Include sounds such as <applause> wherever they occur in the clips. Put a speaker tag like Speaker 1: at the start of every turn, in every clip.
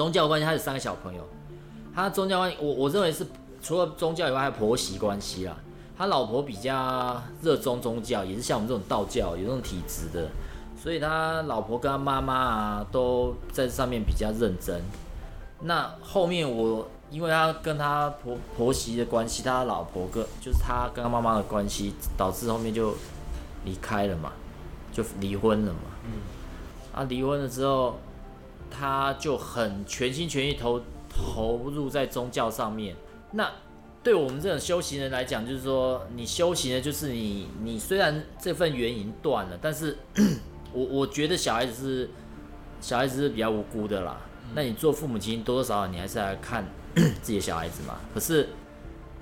Speaker 1: 宗教关系，他有三个小朋友。他宗教关系，我我认为是除了宗教以外，还有婆媳关系啦。他老婆比较热衷宗教，也是像我们这种道教有这种体质的，所以他老婆跟他妈妈啊都在上面比较认真。那后面我因为他跟他婆婆媳的关系，他老婆跟就是他跟他妈妈的关系，导致后面就离开了嘛，就离婚了嘛。嗯。啊，离婚了之后。他就很全心全意投投入在宗教上面。那对我们这种修行人来讲，就是说，你修行的，就是你你虽然这份缘已经断了，但是 <clears throat> 我我觉得小孩子是小孩子是比较无辜的啦。那你做父母亲，多多少少你还是来看 <clears throat> 自己的小孩子嘛。可是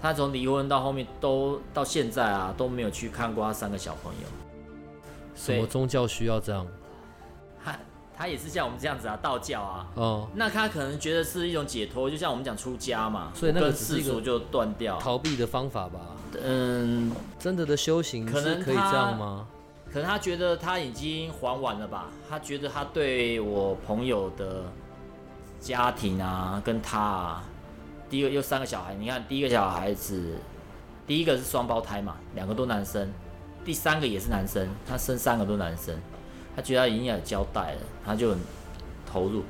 Speaker 1: 他从离婚到后面都到现在啊，都没有去看过他三个小朋友。
Speaker 2: 什么宗教需要这样？
Speaker 1: 他也是像我们这样子啊，道教啊，哦，那他可能觉得是一种解脱，就像我们讲出家嘛，
Speaker 2: 所以那个
Speaker 1: 世俗就断掉，
Speaker 2: 逃避的方法吧。嗯，真的的修行可能可以这样吗？
Speaker 1: 可能他觉得他已经还完了吧，他觉得他对我朋友的家庭啊，跟他啊，第一个又三个小孩，你看第一个小孩子，第一个是双胞胎嘛，两个都男生，第三个也是男生，他生三个都男生。他觉得他已经有交代了，他就很投入。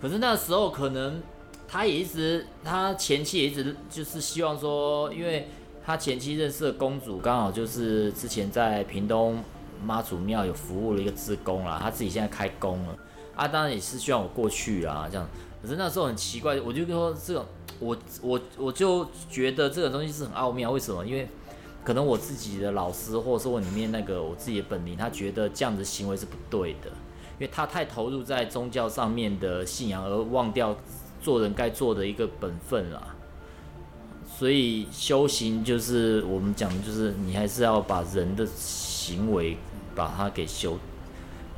Speaker 1: 可是那时候可能他也一直，他前妻也一直就是希望说，因为他前妻认识的公主刚好就是之前在屏东妈祖庙有服务了一个职工啦，他自己现在开工了啊，当然也是希望我过去啊这样。可是那时候很奇怪，我就说这种，我我我就觉得这个东西是很奥妙，为什么？因为可能我自己的老师，或者说我里面那个我自己的本领，他觉得这样的行为是不对的，因为他太投入在宗教上面的信仰，而忘掉做人该做的一个本分了。所以修行就是我们讲，就是你还是要把人的行为把它给修，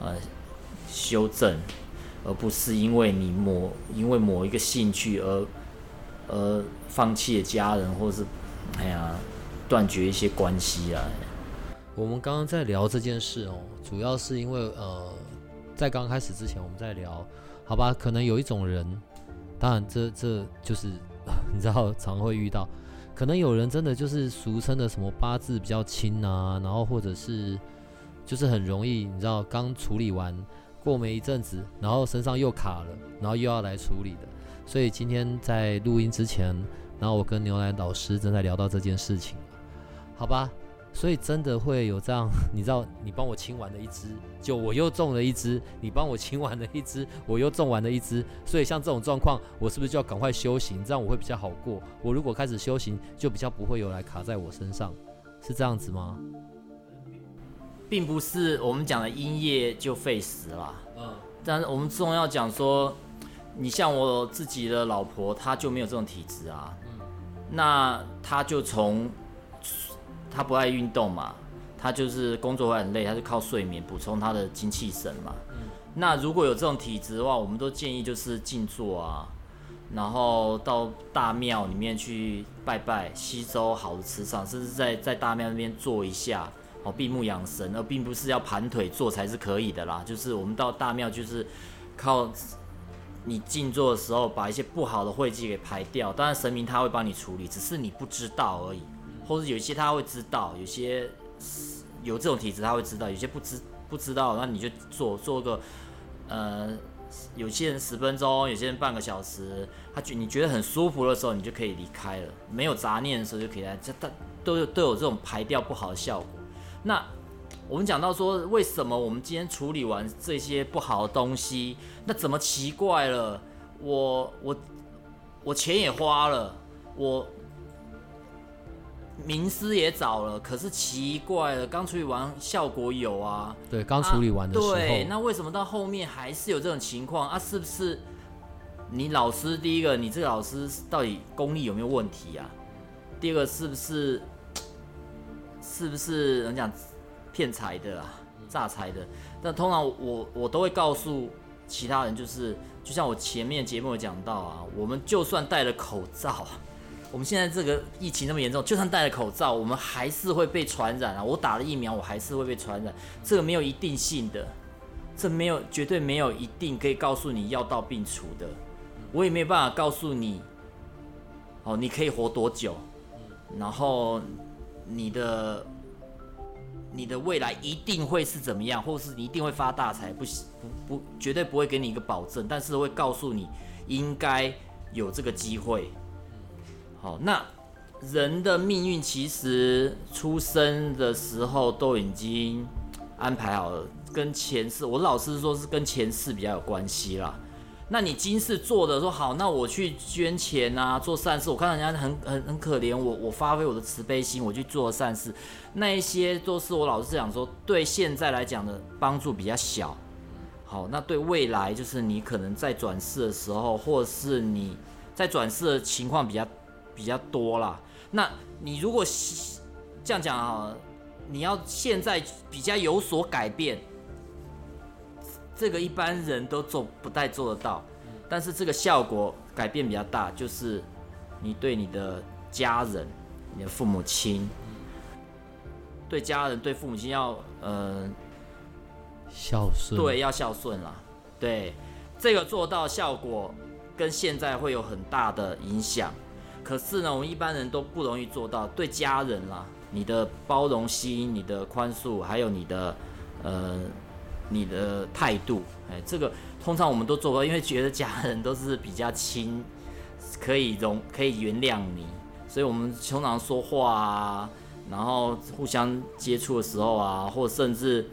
Speaker 1: 呃，修正，而不是因为你某因为某一个兴趣而而放弃了家人，或是哎呀。断绝一些关系啊！
Speaker 2: 我们刚刚在聊这件事哦，主要是因为呃，在刚开始之前我们在聊，好吧？可能有一种人，当然这这就是 <laughs> 你知道常会遇到，可能有人真的就是俗称的什么八字比较轻啊，然后或者是就是很容易，你知道刚处理完过没一阵子，然后身上又卡了，然后又要来处理的。所以今天在录音之前，然后我跟牛奶老师正在聊到这件事情。好吧，所以真的会有这样，你知道，你帮我清完了一只，就我又中了一只；你帮我清完了一只，我又中完了一只。所以像这种状况，我是不是就要赶快修行，这样我会比较好过？我如果开始修行，就比较不会有来卡在我身上，是这样子吗？
Speaker 1: 并不是我们讲的阴业就废时啦，嗯，但是我们重要讲说，你像我自己的老婆，她就没有这种体质啊，嗯，那她就从。他不爱运动嘛，他就是工作会很累，他就靠睡眠补充他的精气神嘛。那如果有这种体质的话，我们都建议就是静坐啊，然后到大庙里面去拜拜，吸收好的磁场，甚至在在大庙那边坐一下，哦，闭目养神，而并不是要盘腿坐才是可以的啦。就是我们到大庙就是靠你静坐的时候，把一些不好的晦气给排掉。当然神明他会帮你处理，只是你不知道而已。或者有些他会知道，有些有这种体质他会知道，有些不知不知道，那你就做做个，呃，有些人十分钟，有些人半个小时，他觉你觉得很舒服的时候，你就可以离开了，没有杂念的时候就可以来，这他都有都有这种排掉不好的效果。那我们讲到说，为什么我们今天处理完这些不好的东西，那怎么奇怪了？我我我钱也花了，我。名师也找了，可是奇怪了，刚处理完效果有啊，
Speaker 2: 对，刚处理完的时候，
Speaker 1: 对，那为什么到后面还是有这种情况啊？是不是你老师第一个，你这个老师到底功力有没有问题啊？第二个是不是 <tsk> 是不是人讲骗财的啊，诈财的？但通常我我都会告诉其他人，就是就像我前面节目有讲到啊，我们就算戴了口罩。我们现在这个疫情那么严重，就算戴了口罩，我们还是会被传染啊！我打了疫苗，我还是会被传染，这个没有一定性的，这没有绝对没有一定可以告诉你药到病除的，我也没有办法告诉你，哦，你可以活多久，然后你的你的未来一定会是怎么样，或是你一定会发大财，不不不，绝对不会给你一个保证，但是会告诉你应该有这个机会。好，那人的命运其实出生的时候都已经安排好了，跟前世，我老师说是跟前世比较有关系啦。那你今世做的说好，那我去捐钱啊，做善事。我看到人家很很很可怜，我我发挥我的慈悲心，我去做善事，那一些都是我老师讲说，对现在来讲的帮助比较小。好，那对未来就是你可能在转世的时候，或是你在转世的情况比较。比较多啦。那你如果这样讲啊，你要现在比较有所改变，这个一般人都做不太做得到。但是这个效果改变比较大，就是你对你的家人、你的父母亲，对家人、对父母亲要呃
Speaker 2: 孝顺，
Speaker 1: 对，要孝顺啦。对，这个做到效果跟现在会有很大的影响。可是呢，我们一般人都不容易做到。对家人啦，你的包容心、你的宽恕，还有你的呃你的态度，哎，这个通常我们都做不到，因为觉得家人都是比较亲，可以容可以原谅你，所以我们通常说话啊，然后互相接触的时候啊，或甚至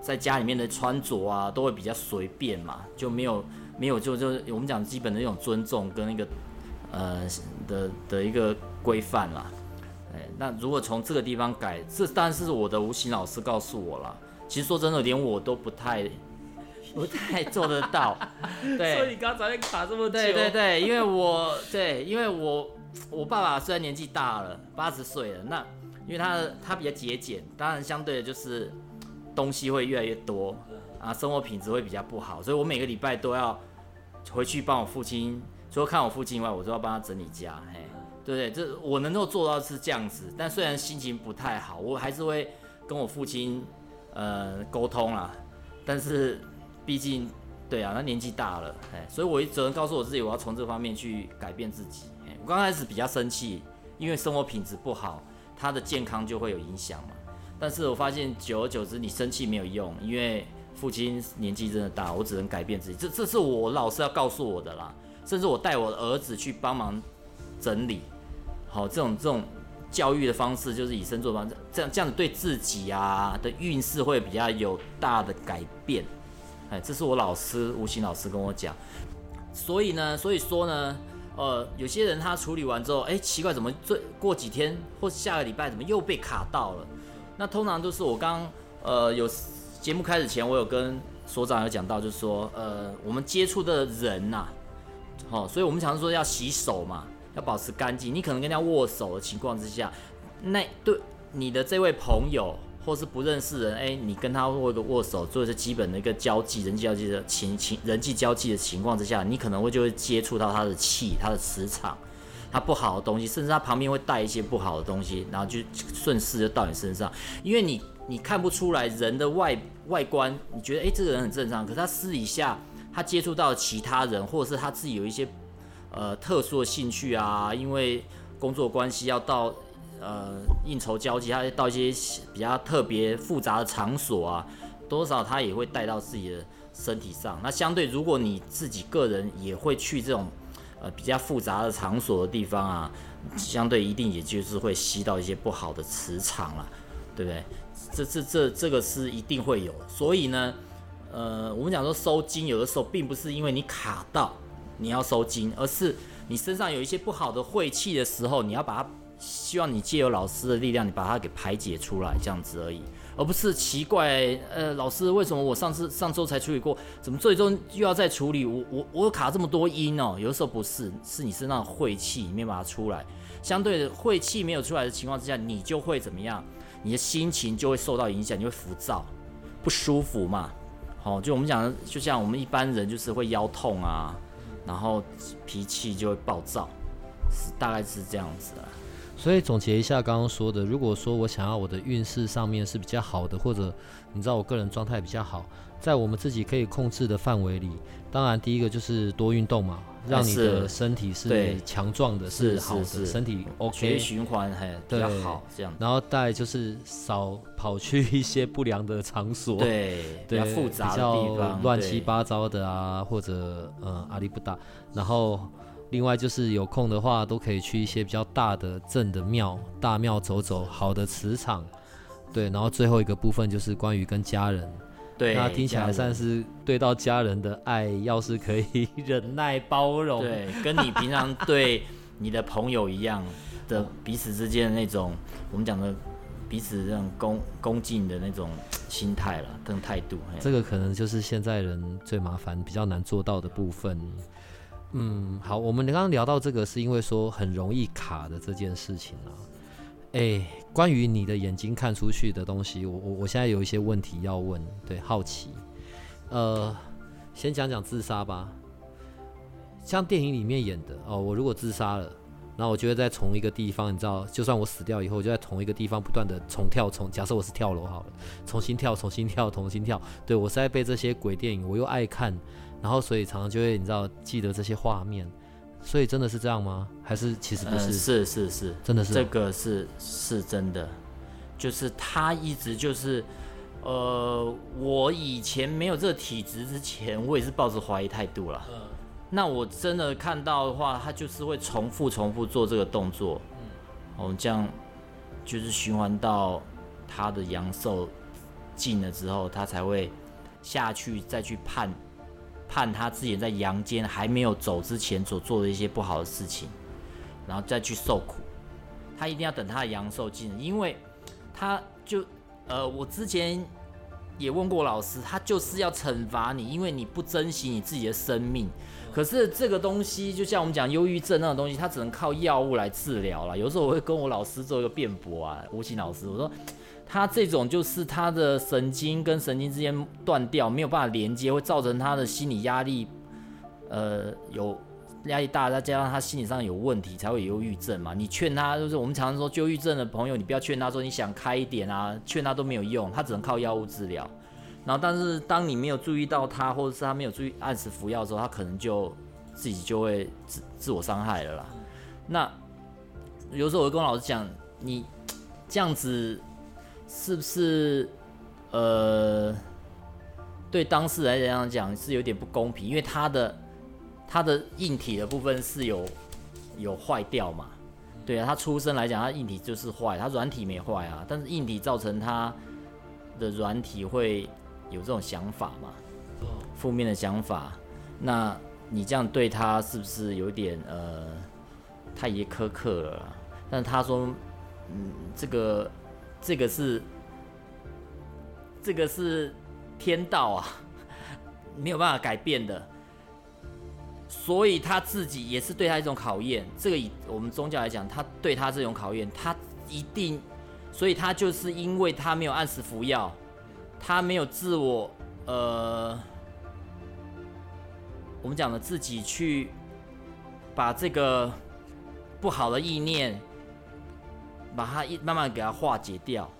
Speaker 1: 在家里面的穿着啊，都会比较随便嘛，就没有没有就就我们讲基本的那种尊重跟那个。呃的的一个规范啦，哎，那如果从这个地方改，这当然是我的无形老师告诉我了。其实说真的，连我都不太不太做得到。<laughs> 对，
Speaker 3: 所以你刚才卡这么久。
Speaker 1: 对对对，因为我对，因为我我爸爸虽然年纪大了，八十岁了，那因为他他比较节俭，当然相对的就是东西会越来越多啊，生活品质会比较不好，所以我每个礼拜都要回去帮我父亲。除了看我父亲以外，我都要帮他整理家，嘿，对不对？这我能够做到是这样子，但虽然心情不太好，我还是会跟我父亲呃沟通啦。但是毕竟对啊，他年纪大了，哎，所以我只能告诉我自己，我要从这方面去改变自己。我刚开始比较生气，因为生活品质不好，他的健康就会有影响嘛。但是我发现久而久之，你生气没有用，因为父亲年纪真的大，我只能改变自己。这这是我老师要告诉我的啦。甚至我带我的儿子去帮忙整理，好，这种这种教育的方式就是以身作则，这样这样子对自己啊的运势会比较有大的改变。哎，这是我老师吴昕老师跟我讲。所以呢，所以说呢，呃，有些人他处理完之后，哎，奇怪，怎么最过几天或下个礼拜怎么又被卡到了？那通常都是我刚呃有节目开始前，我有跟所长有讲到，就是说，呃，我们接触的人呐。好，所以我们常说要洗手嘛，要保持干净。你可能跟人家握手的情况之下，那对你的这位朋友或是不认识人，哎，你跟他握个握手，做一些基本的一个交际、人际交际的情情人际交际的情况之下，你可能会就会接触到他的气、他的磁场，他不好的东西，甚至他旁边会带一些不好的东西，然后就顺势就到你身上，因为你你看不出来人的外外观，你觉得哎这个人很正常，可是他私底下。他接触到其他人，或者是他自己有一些呃特殊的兴趣啊，因为工作关系要到呃应酬交际，他到一些比较特别复杂的场所啊，多少他也会带到自己的身体上。那相对，如果你自己个人也会去这种呃比较复杂的场所的地方啊，相对一定也就是会吸到一些不好的磁场了，对不对？这这这这个是一定会有，所以呢。呃，我们讲说收金，有的时候并不是因为你卡到你要收金，而是你身上有一些不好的晦气的时候，你要把它希望你借由老师的力量，你把它给排解出来，这样子而已，而不是奇怪，呃，老师为什么我上次上周才处理过，怎么最终又要再处理？我我我卡这么多音哦，有的时候不是，是你身上的晦气没把它出来，相对的晦气没有出来的情况之下，你就会怎么样？你的心情就会受到影响，你会浮躁、不舒服嘛？好，就我们讲的，就像我们一般人就是会腰痛啊，然后脾气就会暴躁，是大概是这样子的。
Speaker 2: 所以总结一下刚刚说的，如果说我想要我的运势上面是比较好的，或者你知道我个人状态比较好，在我们自己可以控制的范围里，当然第一个就是多运动嘛，让你的身体是强壮的，是好的，身体 OK，
Speaker 1: 血循环还比较好这样。
Speaker 2: 然后再就是少跑去一些不良的场所，
Speaker 1: 对，比较复杂的地方，
Speaker 2: 乱七八糟的啊，或者呃阿里不达，然后。另外就是有空的话，都可以去一些比较大的镇的庙、大庙走走，好的磁场，对。然后最后一个部分就是关于跟家人，
Speaker 1: 对，
Speaker 2: 那听起来算是对到家人的爱，要是可以 <laughs> 忍耐包容，
Speaker 1: 对，跟你平常 <laughs> 对你的朋友一样的彼此之间的那种，我们讲的彼此这种恭恭敬的那种心态了，跟态度。
Speaker 2: 这个可能就是现在人最麻烦、比较难做到的部分。嗯，好，我们刚刚聊到这个，是因为说很容易卡的这件事情啊。哎，关于你的眼睛看出去的东西，我我我现在有一些问题要问，对，好奇。呃，先讲讲自杀吧。像电影里面演的哦，我如果自杀了，然后我就会在同一个地方，你知道，就算我死掉以后，我就在同一个地方不断的重跳，重假设我是跳楼好了，重新跳，重新跳，重新跳。对我是在被这些鬼电影，我又爱看。然后，所以常常就会你知道记得这些画面，所以真的是这样吗？还是其实不是？
Speaker 1: 是是是，
Speaker 2: 真的是
Speaker 1: 这个是是真的，就是他一直就是，呃，我以前没有这个体质之前，我也是抱着怀疑态度了。嗯。那我真的看到的话，他就是会重复重复做这个动作，嗯，哦，这样就是循环到他的阳寿尽了之后，他才会下去再去判。判他自己在阳间还没有走之前所做的一些不好的事情，然后再去受苦。他一定要等他的阳寿尽，因为他就呃，我之前也问过老师，他就是要惩罚你，因为你不珍惜你自己的生命。可是这个东西就像我们讲忧郁症那种东西，它只能靠药物来治疗了。有时候我会跟我老师做一个辩驳啊，吴昕老师，我说。他这种就是他的神经跟神经之间断掉，没有办法连接，会造成他的心理压力，呃，有压力大，再加上他心理上有问题，才会有忧郁症嘛。你劝他，就是我们常常说忧郁症的朋友，你不要劝他说你想开一点啊，劝他都没有用，他只能靠药物治疗。然后，但是当你没有注意到他，或者是他没有注意按时服药的时候，他可能就自己就会自自我伤害了啦。那有时候我会跟老师讲，你 <tsk> 这样子。是不是呃，对当事人来讲讲是有点不公平？因为他的他的硬体的部分是有有坏掉嘛？对啊，他出生来讲，他硬体就是坏，他软体没坏啊。但是硬体造成他的软体会有这种想法嘛？负面的想法。那你这样对他是不是有点呃太也苛刻了？但他说，嗯，这个。这个是，这个是天道啊，<laughs> 没有办法改变的，所以他自己也是对他一种考验。这个以我们宗教来讲，他对他这种考验，他一定，所以他就是因为他没有按时服药，他没有自我，呃，我们讲的自己去把这个不好的意念。把它一慢慢给它化解掉，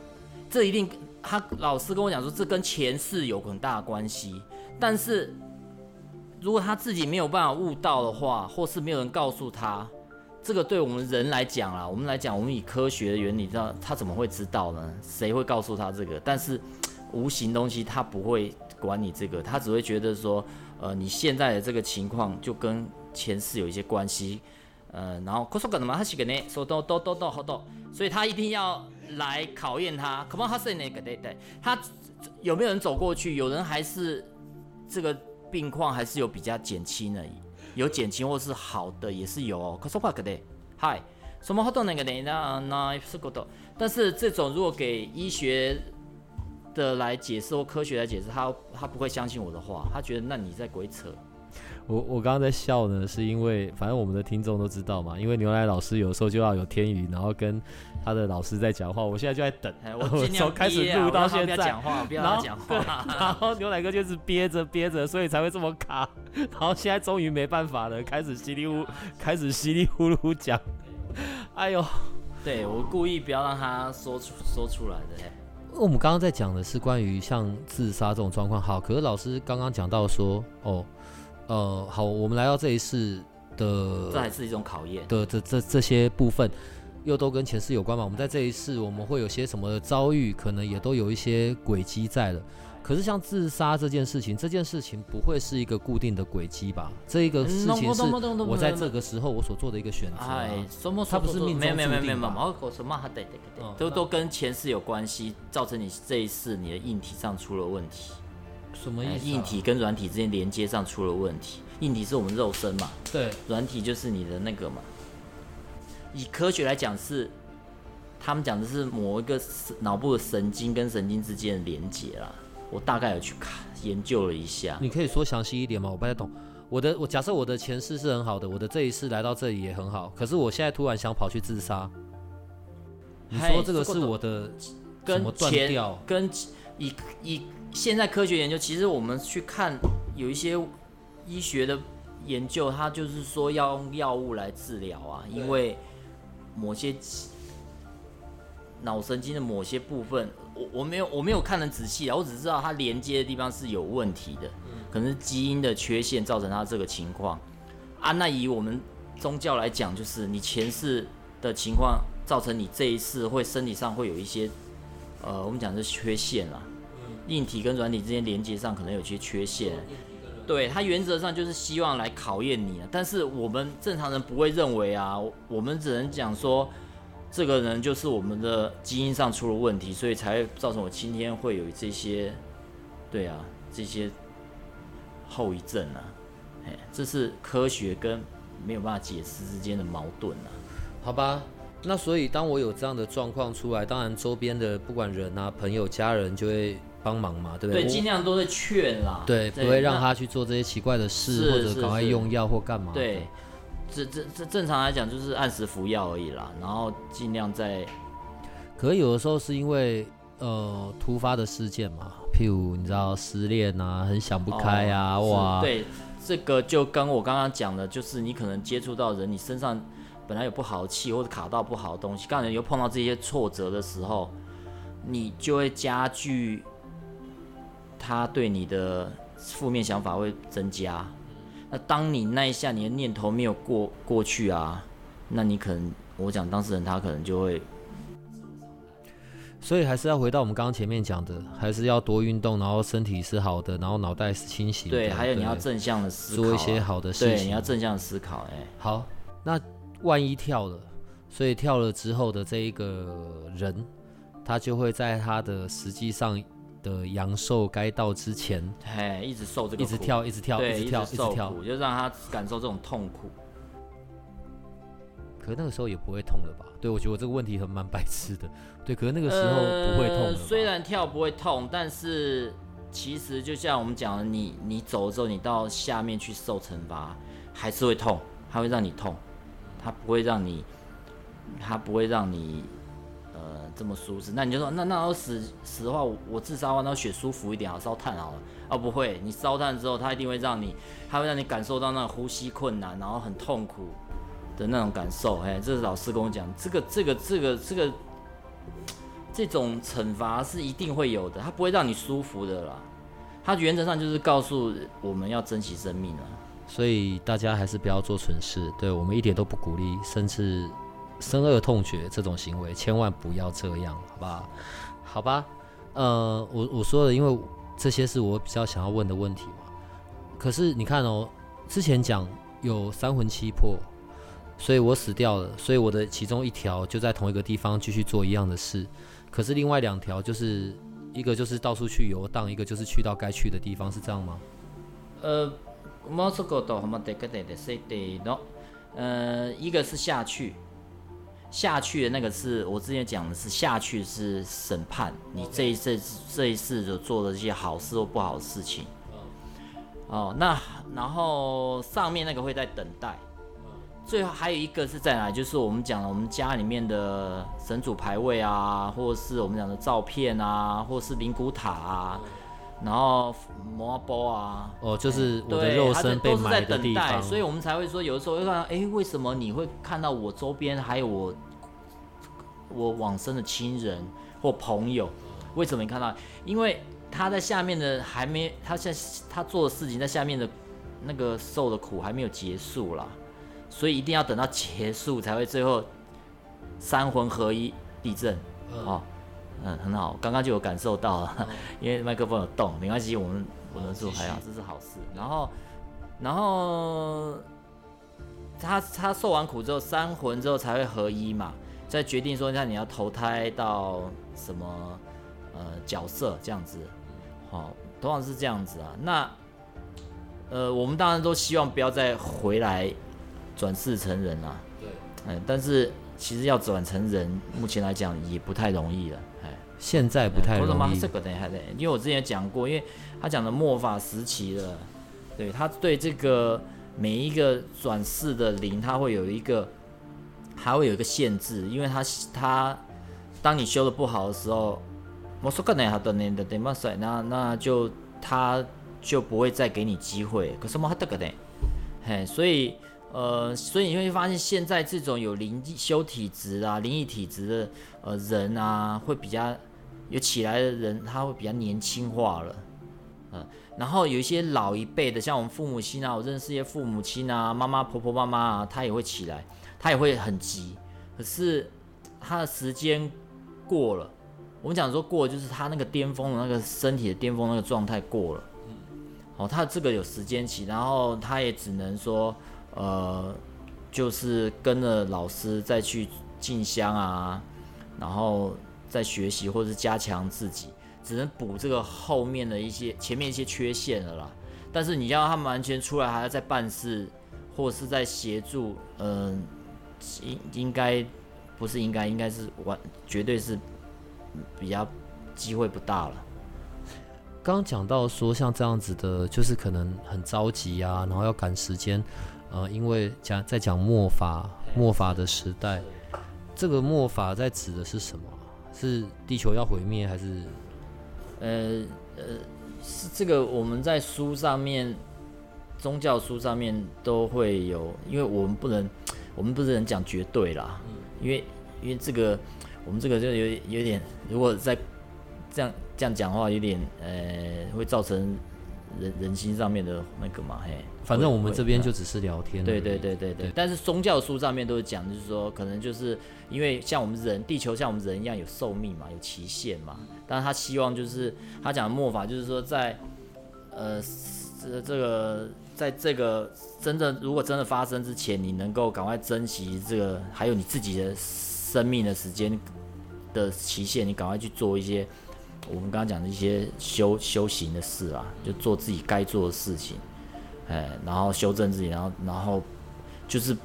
Speaker 1: 这一定他老师跟我讲说，这跟前世有很大的关系。但是如果他自己没有办法悟到的话，或是没有人告诉他，这个对我们人来讲啊，我们来讲，我们以科学的原理，知道他怎么会知道呢？谁会告诉他这个？但是无形东西他不会管你这个，他只会觉得说，呃，你现在的这个情况就跟前世有一些关系。呃，然后可说干嘛？他是个呢，说都都都都好多，所以他一定要来考验他。可能他是那个对对，他有没有人走过去？有人还是这个病况还是有比较减轻的，有减轻或是好的也是有。可说话个对，嗨，什么活动那个呢？那那是活动，但是这种如果给医学的来解释或科学来解释，他他不会相信我的话，他觉得那你在鬼扯。
Speaker 2: 我我刚刚在笑呢，是因为反正我们的听众都知道嘛，因为牛奶老师有时候就要有天宇，然后跟他的老师在讲话，我现在就在等，
Speaker 1: 哎我
Speaker 2: 从开始录到现在
Speaker 1: 不要讲话，不要讲话。
Speaker 2: 然后牛奶哥就是憋着憋着，所以才会这么卡。<laughs> 然后现在终于没办法了，开始稀里呼，开始稀里呼噜讲。哎呦，
Speaker 1: 对我故意不要让他说出说出来的。嘿
Speaker 2: 我们刚刚在讲的是关于像自杀这种状况。好，可是老师刚刚讲到说，哦，呃，好，我们来到这一世的
Speaker 1: 这还是一种考验。
Speaker 2: 的这这这些部分，又都跟前世有关嘛？我们在这一世，我们会有些什么遭遇，可能也都有一些轨迹在了。可是像自杀这件事情，这件事情不会是一个固定的轨迹吧？这一个事情是我在这个时候我所做的一个选择、啊。
Speaker 1: 哎，什么
Speaker 2: 它不是命中
Speaker 1: 没有没有没有没有没有，我什么对对对
Speaker 2: 嗯
Speaker 1: 对，都都跟前世有关系，造成你这一世你的硬体上出了问题，哎
Speaker 2: 什么意思、啊？
Speaker 1: 硬体跟软体之间连接上出了问题。硬体是我们肉身嘛，
Speaker 2: 对，
Speaker 1: 软体就是你的那个嘛。以科学来讲是，他们讲的是某一个脑部的神经跟神经之间的连接啦。我大概有去看研究了一下，
Speaker 2: 你可以说详细一点吗？我不太懂。我的我假设我的前世是很好的，我的这一世来到这里也很好，可是我现在突然想跑去自杀。你说这个是我的什
Speaker 1: 跟
Speaker 2: 么断
Speaker 1: 前
Speaker 2: 掉？
Speaker 1: 跟以以现在科学研究，其实我们去看有一些医学的研究，它就是说要用药物来治疗啊，因为某些脑神经的某些部分，我我没有我没有看得仔细啊，我只知道它连接的地方是有问题的，可能是基因的缺陷造成它这个情况。啊。那以我们宗教来讲，就是你前世的情况造成你这一世会身体上会有一些呃，我们讲的是缺陷啦，硬体跟软体之间连接上可能有些缺陷。对，它原则上就是希望来考验你啊，但是我们正常人不会认为啊，我我们只能讲说，这个人就是我们的基因上出了问题，所以才会造成我今天会有这些，对啊，这些后遗症啊，哎，这是科学跟没有办法解释之间的矛盾啊。
Speaker 2: 好吧，那所以当我有这样的状况出来，当然周边的不管人啊、朋友、家人就会帮忙嘛，对不对？
Speaker 1: 对，尽量都在劝啦。
Speaker 2: 对，不会让他去做这些奇怪的事，或者赶快用药或干嘛。
Speaker 1: 对，这这这正常来讲就是按时服药而已啦，然后尽量在
Speaker 2: 可是有的时候是因为呃突发的事件嘛，譬如你知道失恋啊，很想不开啊，
Speaker 1: 哦
Speaker 2: 哇，
Speaker 1: 对，这个就跟我刚刚讲的，就是你可能接触到人，你身上本来有不好的气或者卡到不好的东西，刚才又碰到这些挫折的时候，你就会加剧他对你的负面想法会增加。那当你那一下你的念头没有过过去啊，那你可能我讲当事人他可能就会
Speaker 2: 所以还是要回到我们刚刚前面讲的，还是要多运动，然后身体是好的，然后脑袋是清醒的，
Speaker 1: 对，还有你要正向的思考啊、
Speaker 2: 做一些好的事
Speaker 1: 对，
Speaker 2: 情。
Speaker 1: 你要正向的思考，哎、
Speaker 2: 好，那万一跳了，所以跳了之后的这一个人，他就会在他的实际上的阳寿该到之前，
Speaker 1: 哎，一直受这个
Speaker 2: 一直跳，一直跳，
Speaker 1: 对，
Speaker 2: 一直跳，一直跳。
Speaker 1: 就让他感受这种痛苦。
Speaker 2: 可那个时候也不会痛了吧？对，我觉得我这个问题很蛮白痴的。对，可是那个时候不会痛
Speaker 1: 虽然跳不会痛，但是其实就像我们讲的，你你走了之后，你到下面去受惩罚，还是会痛，它会让你痛，它不会让你，它不会让你。呃，这么舒适，那你就说，那那要死死的话，我我自杀的话，那血舒服一点啊，烧炭好了。哦，不会，你烧炭之后，它一定会让你，它会让你感受到那个呼吸困难，然后很痛苦的那种感受。哎，这是老师跟我讲，这个这个这个这个这种惩罚是一定会有的，它不会让你舒服的啦。它原则上就是告诉我们要珍惜生命啊。
Speaker 2: 所以大家还是不要做蠢事。对我们一点都不鼓励，甚至深恶痛绝这种行为，千万不要这样，好不好？好吧，呃，我我说的，因为这些是我比较想要问的问题嘛。可是你看哦，之前讲有三魂七魄，所以我死掉了，所以我的其中一条就在同一个地方继续做一样的事，可是另外两条就是一个就是到处去游荡，一个就是去到该去的地方，是这样吗？
Speaker 1: 呃，もうそこと浜でかででせての，呃，一个是下去， 下去的那个是我之前讲的是下去是审判你这一次这一次所做的这些好事或不好的事情。哦，那然后上面那个会在等待。最后还有一个是在哪？就是我们讲了，我们家里面的神主牌位啊，或者是我们讲的照片啊，或者是灵骨塔啊，然后摩波啊，
Speaker 2: 哦，就是我的，肉身被埋的地方，
Speaker 1: 所以我们才会说，有的时候会看到，哎，为什么你会看到我周边还有我我往生的亲人或朋友？为什么你看到？因为他在下面的还没，他现在他做的事情在下面的那个受的苦还没有结束啦，所以一定要等到结束才会最后三魂合一地震。哦，嗯，很好，刚刚就有感受到了，<laughs> 因为麦克风有动，没关系，我们我们做还好，这是好事。然后，然后他他受完苦之后，三魂之后才会合一嘛，再决定说，那你要投胎到什么呃角色这样子，好、通常是这样子啊。那呃，我们当然都希望不要再回来转世成人啦、
Speaker 2: 对，
Speaker 1: 嗯，但是其实要转成人，目前来讲也不太容易了，哎。
Speaker 2: 现在不太容易
Speaker 1: 这。个等一下等，因为我之前讲过，因为他讲的末法时期了，对他对这个每一个转世的灵，他会有一个，还会有一个限制，因为他他当你修的不好的时候，我说个等一下等等等嘛塞，那那就他就不会再给你机会。可是嘛，这个呢，嘿，所以呃，所以你会发现现在这种有灵修体质啊、灵异体质的呃人啊，会比较有起来的人，他会比较年轻化了，嗯，然后有一些老一辈的，像我们父母亲啊，我认识一些父母亲啊，妈妈、婆婆、妈妈啊，他也会起来，他也会很急，可是他的时间过了，我们讲说过，就是他那个巅峰的那个身体的巅峰那个状态过了，哦，他这个有时间期，然后他也只能说，呃，就是跟着老师再去进香啊，然后再学习或者是加强自己，只能补这个后面的一些前面一些缺陷了啦。但是你要他们完全出来还要再办事，或是在协助，嗯、应应该不是应该，应该是完绝对是比较机会不大了。
Speaker 2: 刚讲到说像这样子的，就是可能很着急啊，然后要赶时间，呃，因为讲在讲末法末法的时代，这个末法在指的是什么？是地球要毁灭，还是
Speaker 1: 呃呃，是这个我们在书上面，宗教书上面都会有，因为我们不能，我们不能讲绝对啦，因为因为这个我们这个就有有点，如果在这样这样讲话，有点呃，会造成人人心上面的那个嘛，嘿，
Speaker 2: 反正我们这边就只是聊天。
Speaker 1: 对对对对对，但是宗教书上面都是讲，就是说，可能就是因为像我们人，地球像我们人一样有寿命嘛，有期限嘛。但是他希望就是他讲的末法，就是说在呃这这个在这个真正如果真的发生之前，你能够赶快珍惜这个，还有你自己的生命的时间的期限，你赶快去做一些我们刚刚讲的一些修修行的事啊，就做自己该做的事情。哎，然后修正自己，然后然后就是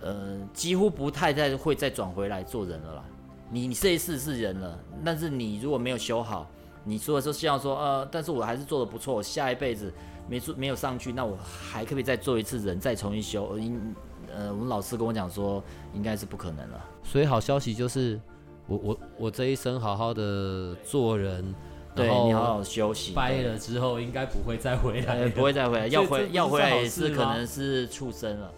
Speaker 1: 呃，几乎不太再会再转回来做人了啦。你你这一世是人了，但是你如果没有修好，你说的时候希望说呃，但是我还是做的不错，我下一辈子没做没有上去，那我还可以再做一次人，再重新修？应呃，我们老师跟我讲说，应该是不可能了。
Speaker 2: 所以好消息就是，我我我这一生好好的做人，
Speaker 1: 对你好好休息，
Speaker 2: 掰了之后应该不会再回来
Speaker 1: 不会再回来，<laughs> 要回要回来也是可能是畜生了。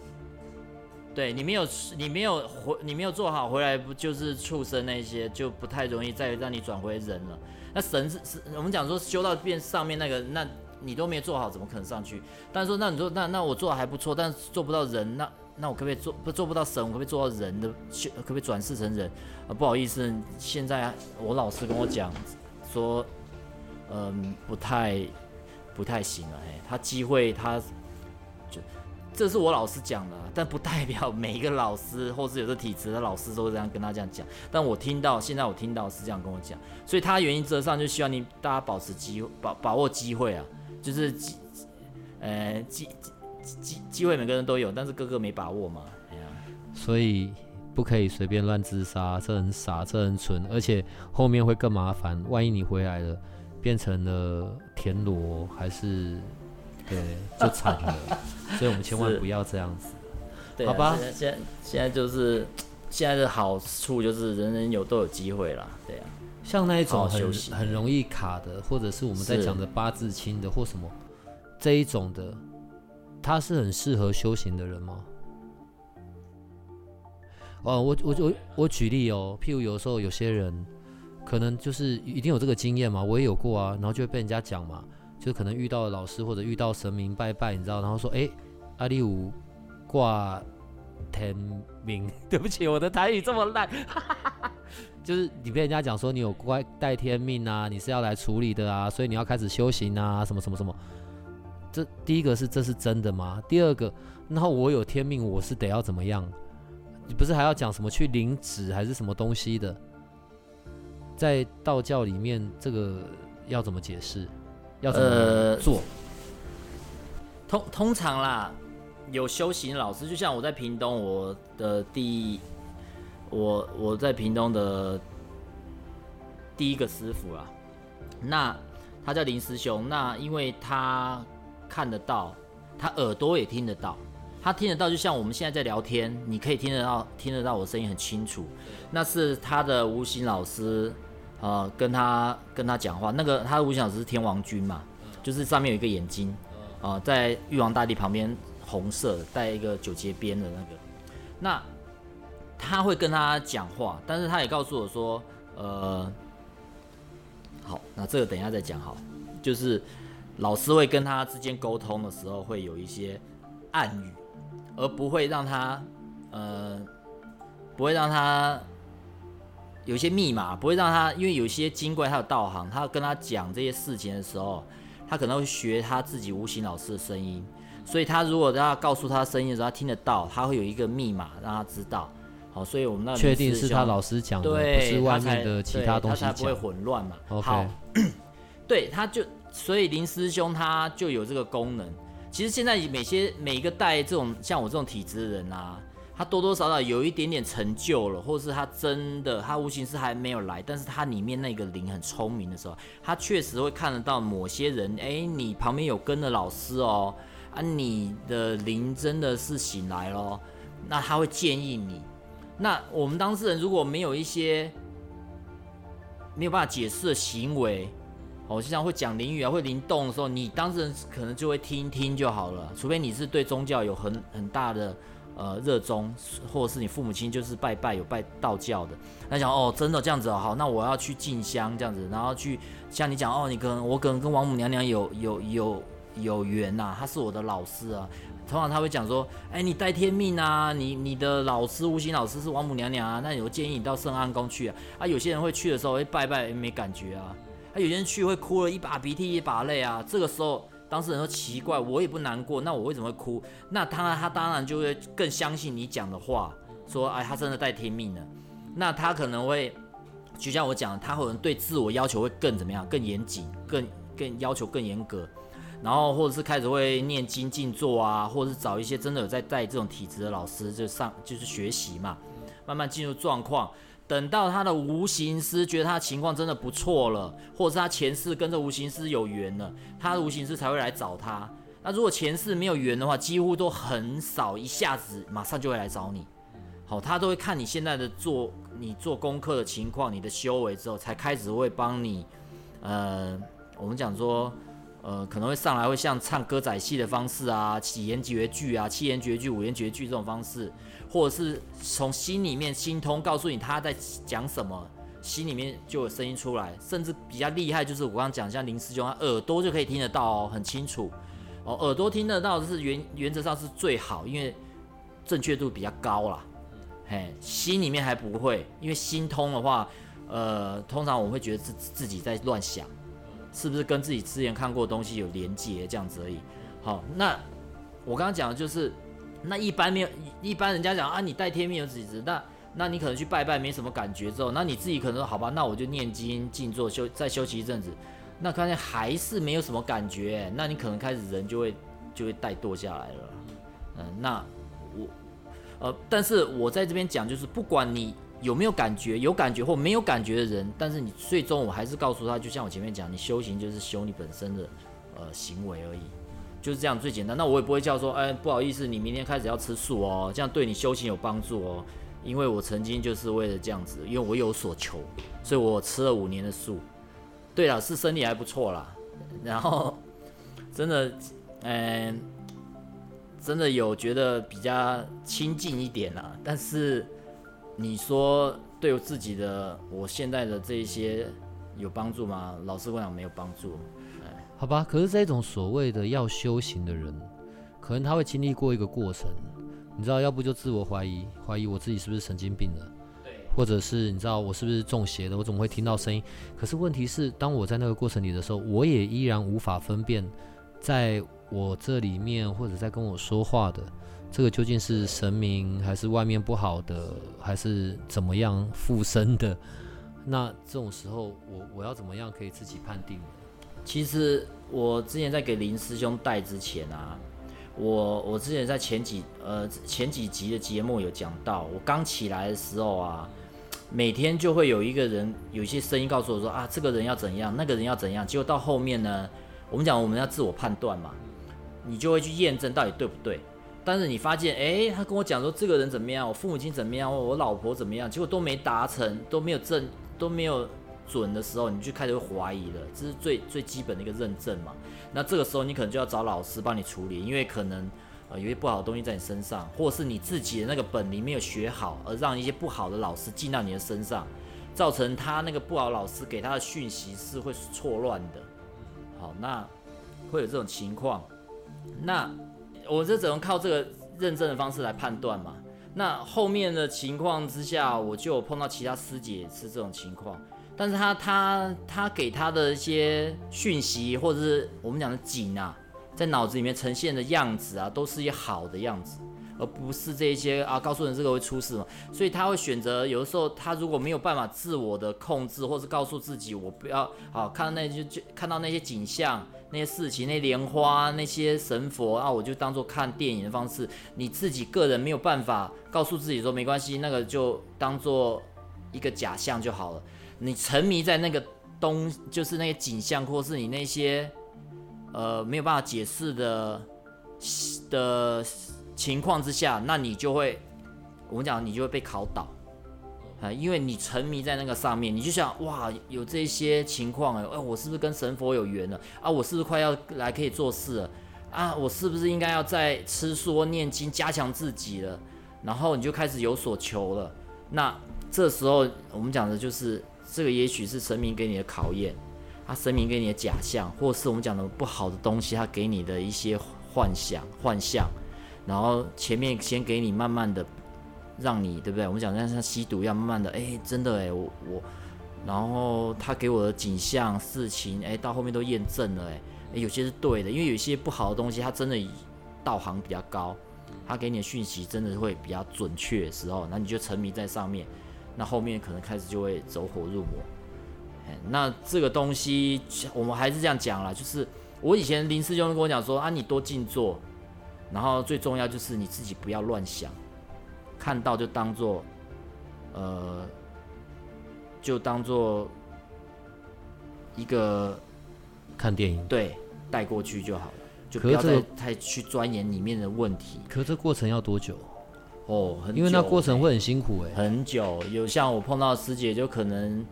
Speaker 1: 对你没有你没有回你没有做好回来，不就是畜生那些就不太容易再让你转回人了。那神是是我们讲说修到变上面那个，那你都没有做好，怎么可能上去？但是说那你说那那我做的还不错，但是做不到人，那那我可不可以做不做不到神？我可不可以做到人的？可不可以转世成人？啊，不好意思，现在我老师跟我讲说，嗯，不太不太行了，嘿，他机会他就这是我老师讲的，但不代表每一个老师或是有这体质的老师都会这样跟他这样讲。但我听到现在我听到是这样跟我讲，所以他原因则上就希望你大家保持机会，把把握机会啊，就是机呃机 <laughs> 机机机会每个人都有，但是个个没把握嘛，哎呀，
Speaker 2: 所以不可以随便乱自杀，这很傻，这很蠢，而且后面会更麻烦。万一你回来了，变成了田螺，还是对，就惨了。所以我们千万不要这样子，
Speaker 1: 对，
Speaker 2: 好吧？
Speaker 1: 现在现在就是现在的好处就是人人有都有机会啦，对啊。
Speaker 2: 像那一种很很容易卡的，或者是我们在讲的八字轻的或什么这一种的，他是很适合修行的人吗？哦，我我我我举例哦，譬如有时候有些人可能就是一定有这个经验嘛，我也有过啊，然后就会被人家讲嘛，就可能遇到老师或者遇到神明拜拜，你知道，然后说哎，阿里五挂天命，<laughs> 对不起，我的台语这么烂。<laughs> 就是你被人家讲说你有怪带天命啊，你是要来处理的啊，所以你要开始修行啊，什么什么什么。这第一个是这是真的吗？第二个，然后我有天命，我是得要怎么样？你不是还要讲什么去领旨还是什么东西的？在道教里面，这个要怎么解释？要怎么
Speaker 1: 呃
Speaker 2: 做？
Speaker 1: 通通常啦，有修行老师，就像我在屏东，我的第我我在屏东的第一个师傅啊，那他叫林师兄，那因为他看得到，他耳朵也听得到，他听得到，就像我们现在在聊天，你可以听得到，听得到我声音很清楚，那是他的无形老师，呃，跟他跟他讲话，那个他的无形老师是天王君嘛，就是上面有一个眼睛，啊、在玉皇大帝旁边红色，带一个九节鞭的那个，那他会跟他讲话，但是他也告诉我说，呃，好，那这个等一下再讲好，就是老师会跟他之间沟通的时候会有一些暗语，而不会让他，呃，不会让他有些密码，不会让他，因为有些精怪他有道行，他跟他讲这些事情的时候，他可能会学他自己无形老师的声音，所以他如果让他告诉他声音的时候，他听得到，他会有一个密码让他知道。好，所以我们那
Speaker 2: 确定是他老师讲的，不是外面的其他东西
Speaker 1: 他才不会。混乱嘛。好，对，他就 <laughs> 所以林师兄他就有这个功能。其实现在每些每一个带这种像我这种体质的人啊，他多多少少有一点点成就了，或者是他真的他无形是还没有来，但是他里面那个灵很聪明的时候，他确实会看得到某些人，哎，你旁边有跟的老师哦，啊，你的灵真的是醒来咯，那他会建议你。那我们当事人如果没有一些没有办法解释的行为，哦，就像会讲灵语啊，会灵动的时候，你当事人可能就会听听就好了，除非你是对宗教有很很大的呃热衷，或者是你父母亲就是拜拜有拜道教的，那讲哦，真的这样子哦，好，那我要去进香这样子，然后去像你讲哦，你可能我可能跟王母娘娘有有有有缘呐、她是我的老师啊，通常他会讲说，哎，你带天命啊，你你的老师无形老师是王母娘娘啊，那我建议你到圣安宫去啊。啊，有些人会去的时候会拜拜，没感觉啊。他，有些人去会哭了一把鼻涕一把泪啊。这个时候当事人说奇怪，我也不难过，那我为什么会哭？那他他当然就会更相信你讲的话，说哎，他真的带天命了。那他可能会，就像我讲的，他可能对自我要求会更怎么样，更严谨，更更要求更严格。然后或者是开始会念经静坐啊，或者是找一些真的有在带这种体质的老师，就上就是学习嘛，慢慢进入状况。等到他的无形师觉得他的情况真的不错了，或者是他前世跟这无形师有缘了，他的无形师才会来找他。那如果前世没有缘的话，几乎都很少一下子马上就会来找你。好，他都会看你现在的做你做功课的情况，你的修为之后，才开始会帮你，呃，我们讲说。呃，可能会上来会像唱歌仔戏的方式啊，几言绝句啊，七言绝句、五言绝句这种方式，或者是从心里面心通告诉你他在讲什么，心里面就有声音出来，甚至比较厉害就是我刚刚讲像林师兄，他耳朵就可以听得到哦，很清楚哦，耳朵听得到是原原则上是最好，因为正确度比较高啦。嘿，心里面还不会，因为心通的话，呃，通常我会觉得自自己在乱想。是不是跟自己之前看过的东西有连接这样子而已？好，那我刚刚讲的就是，那一般没有一般人家讲啊，你带天命有几只，那那你可能去拜拜没什么感觉之后，那你自己可能说好吧，那我就念经静坐休再休息一阵子，那看见还是没有什么感觉，那你可能开始人就会就会怠惰下来了。嗯，那我呃，但是我在这边讲，就是不管你有没有感觉，有感觉或没有感觉的人，但是你最终我还是告诉他，就像我前面讲，你修行就是修你本身的呃行为而已，就是这样最简单。那我也不会叫说，哎，不好意思，你明天开始要吃素哦，这样对你修行有帮助哦。因为我曾经就是为了这样子，因为我有所求，所以我吃了五年的素。对了，是身体还不错啦，然后真的，嗯，真的有觉得比较亲近一点啦。但是你说对我自己的，我现在的这一些有帮助吗？老实讲，没有帮助。
Speaker 2: 好吧，可是这种所谓的要修行的人，可能他会经历过一个过程。你知道，要不就自我怀疑，怀疑我自己是不是神经病了，
Speaker 1: 对，
Speaker 2: 或者是你知道我是不是中邪的，我怎么会听到声音？可是问题是，当我在那个过程里的时候，我也依然无法分辨，在我这里面或者在跟我说话的这个究竟是神明，还是外面不好的，还是怎么样附身的？那这种时候，我我要怎么样可以自己判定？
Speaker 1: 其实我之前在给林师兄带之前啊。我我之前在前几呃前几集的节目有讲到，我刚起来的时候啊，每天就会有一个人有一些声音告诉我说啊，这个人要怎样，那个人要怎样。结果到后面呢，我们讲我们要自我判断嘛，你就会去验证到底对不对。但是你发现，哎，他跟我讲说这个人怎么样，我父母亲怎么样，我老婆怎么样，结果都没达成，都没有证，都没有准的时候，你就开始会怀疑了。这是最最基本的一个认证嘛。那这个时候你可能就要找老师帮你处理，因为可能呃有些不好的东西在你身上，或是你自己的那个本领没有学好，而让一些不好的老师进到你的身上，造成他那个不好老师给他的讯息是会错乱的。好，那会有这种情况，那我这只能靠这个认证的方式来判断嘛。那后面的情况之下，我就有碰到其他师姐是这种情况。但是他他他给他的一些讯息，或者是我们讲的景啊，在脑子里面呈现的样子啊，都是一些好的样子，而不是这一些啊，告诉人这个会出事嘛。所以他会选择有的时候，他如果没有办法自我的控制，或是告诉自己我不要好看到那些就看到那些景象、那些事情、那莲花、那些神佛啊，我就当做看电影的方式。你自己个人没有办法告诉自己说没关系，那个就当做一个假象就好了。你沉迷在那个东，就是那些景象，或是你那些呃没有办法解释的的情况之下，那你就会，我们讲你就会被考倒啊，因为你沉迷在那个上面，你就想哇，有这些情况哎，哎，我是不是跟神佛有缘了啊？我是不是快要来可以做事了啊？我是不是应该要在吃素、念经、加强自己了？然后你就开始有所求了。那这时候我们讲的就是。这个也许是神明给你的考验，他神明给你的假象，或是我们讲的不好的东西，他给你的一些幻想、幻象，然后前面先给你慢慢的让你，对不对？我们讲像像吸毒一样，慢慢的，哎，真的哎，我我，然后他给我的景象、事情，哎，到后面都验证了，哎，有些是对的，因为有些不好的东西，它真的道行比较高，他给你的讯息真的会比较准确的时候，那你就沉迷在上面。那后面可能开始就会走火入魔，那这个东西我们还是这样讲啦，就是我以前林师兄跟我讲说啊，你多静坐，然后最重要就是你自己不要乱想，看到就当做，呃，就当做一个
Speaker 2: 看电影，
Speaker 1: 对，带过去就好了，就不要再太去钻研里面的问题。
Speaker 2: 可这过程要多久？
Speaker 1: 哦，
Speaker 2: 因为那过程会很辛苦哎，
Speaker 1: 很久。有像我碰到师姐，就可能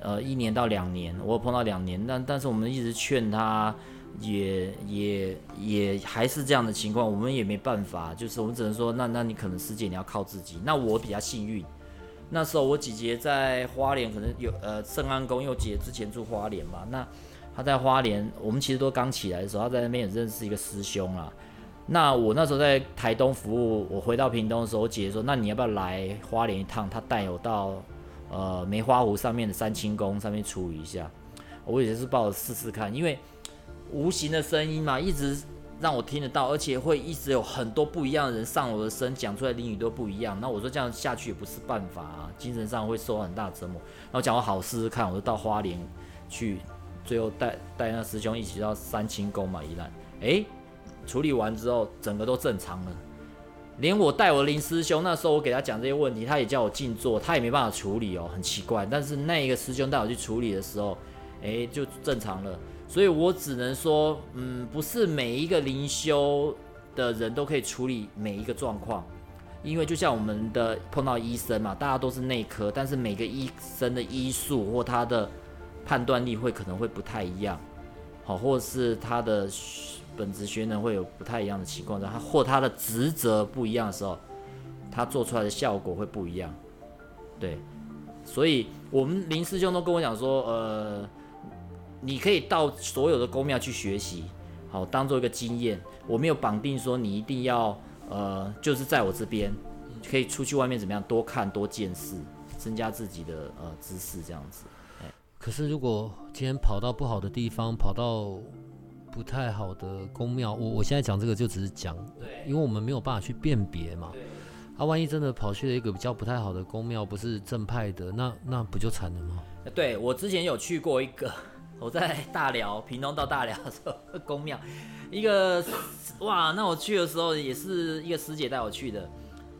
Speaker 1: 呃一年到两年，我碰到两年，但但是我们一直劝她，也也也还是这样的情况，我们也没办法，就是我们只能说，那那你可能师姐你要靠自己。那我比较幸运，那时候我姐姐在花莲，可能有呃圣安宫，因为我姐之前住花莲嘛，那她在花莲，我们其实都刚起来的时候，她在那边也认识一个师兄啦。那我那时候在台东服务，我回到屏东的时候，我姐姐说：“那你要不要来花莲一趟？”她带我到呃梅花湖上面的三清宫上面处理一下。我也是抱着试试看，因为无形的声音嘛，一直让我听得到，而且会一直有很多不一样的人上我的身，讲出来的语都不一样。那我说这样下去也不是办法啊，精神上会受很大折磨。然后讲我好试试看，我就到花莲去，最后带带那师兄一起到三清宫嘛，宜兰，哎。处理完之后，整个都正常了，连我带我林师兄那时候，我给他讲这些问题，他也叫我静坐，他也没办法处理哦，很奇怪。但是那一个师兄带我去处理的时候，哎，就正常了。所以我只能说，嗯，不是每一个灵修的人都可以处理每一个状况，因为就像我们的碰到医生嘛，大家都是内科，但是每个医生的医术或他的判断力会可能会不太一样，好，或是他的。本职学能会有不太一样的情况，他或他的职责不一样的时候，他做出来的效果会不一样。对，所以我们林师兄都跟我讲说，呃，你可以到所有的宫庙去学习，好当做一个经验。我没有绑定说你一定要，呃，就是在我这边，可以出去外面怎么样，多看多见识，增加自己的呃知识这样子。
Speaker 2: 可是如果今天跑到不好的地方，跑到。不太好的宫庙，我我现在讲这个就只是讲，对因为我们没有办法去辨别嘛。啊，万一真的跑去了一个比较不太好的宫庙，不是正派的，那那不就惨了吗？
Speaker 1: 对我之前有去过一个，我在大寮，屏东到大寮的时候，宫庙，一个哇，那我去的时候也是一个师姐带我去的，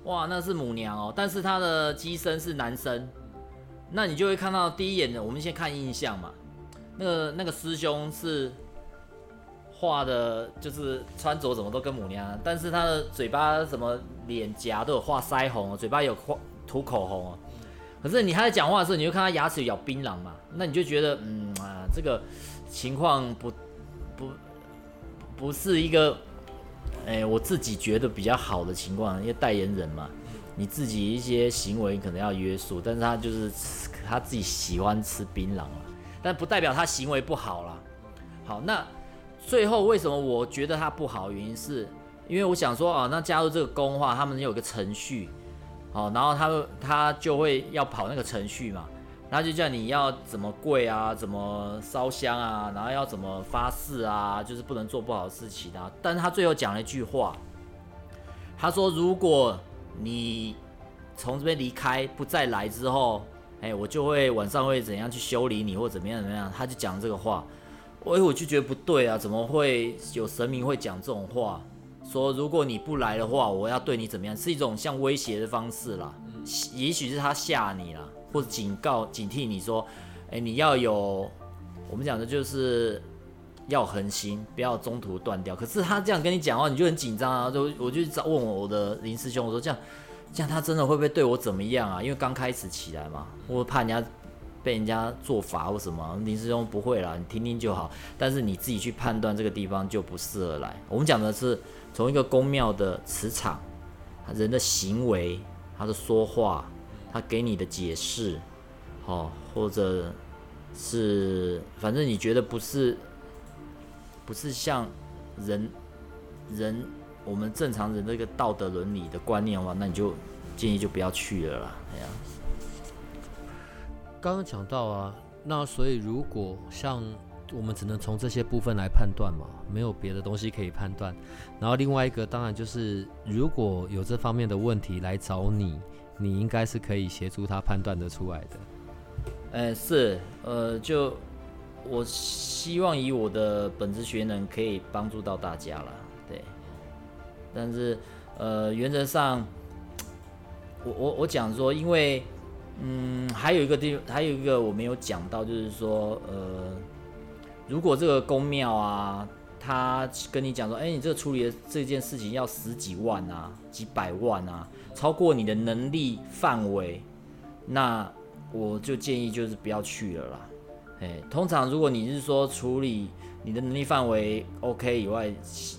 Speaker 1: 哇，那是母娘哦，但是她的机身是男生，那你就会看到第一眼的，我们先看印象嘛，那个那个师兄是。画的就是穿着怎么都跟母娘，但是他的嘴巴什么脸颊都有画腮红，嘴巴有画涂口红哦。可是你他在讲话的时候，你就看他牙齿咬槟榔嘛，那你就觉得嗯啊，这个情况不不不是一个哎我自己觉得比较好的情况，因为代言人嘛，你自己一些行为可能要约束，但是他就是他自己喜欢吃槟榔了，但不代表他行为不好啦。好，那。最后为什么我觉得它不好？原因是因为我想说啊，那加入这个工话，他们有个程序，好，然后他他就会要跑那个程序嘛，然后就叫你要怎么跪啊，怎么烧香啊，然后要怎么发誓啊，就是不能做不好的事情啊。但是他最后讲了一句话，他说如果你从这边离开不再来之后，哎，我就会晚上会怎样去修理你或怎么样怎么样，他就讲这个话。我我就觉得不对啊，怎么会有神明会讲这种话？说如果你不来的话，我要对你怎么样？是一种像威胁的方式啦。也许是他吓你啦，或者警告、警惕你说，哎，你要有，我们讲的就是要恒心，不要中途断掉。可是他这样跟你讲话，你就很紧张啊。就我就找问我的林师兄，我说这样，这样他真的会不会对我怎么样啊？因为刚开始起来嘛，我怕人家。被人家做法或什么，林师兄不会啦，你听听就好。但是你自己去判断这个地方就不适合来。我们讲的是从一个宫庙的磁场、人的行为、他的说话、他给你的解释，好，或者是反正你觉得不是不是像人人我们正常人的一个道德伦理的观念的话，那你就建议就不要去了啦。哎呀。
Speaker 2: 刚刚讲到啊，那所以如果像我们只能从这些部分来判断嘛，没有别的东西可以判断。然后另外一个当然就是，如果有这方面的问题来找你，你应该是可以协助他判断得出来的。
Speaker 1: 呃，是，呃，就我希望以我的本职学能可以帮助到大家了，对。但是呃，原则上，我我我讲说，因为。嗯，还有一个地，还有一个我没有讲到，就是说，呃，如果这个公庙啊，他跟你讲说，哎，你这个处理的这件事情要十几万啊，几百万啊，超过你的能力范围，那我就建议就是不要去了啦。哎，通常如果你是说处理你的能力范围 OK 以外，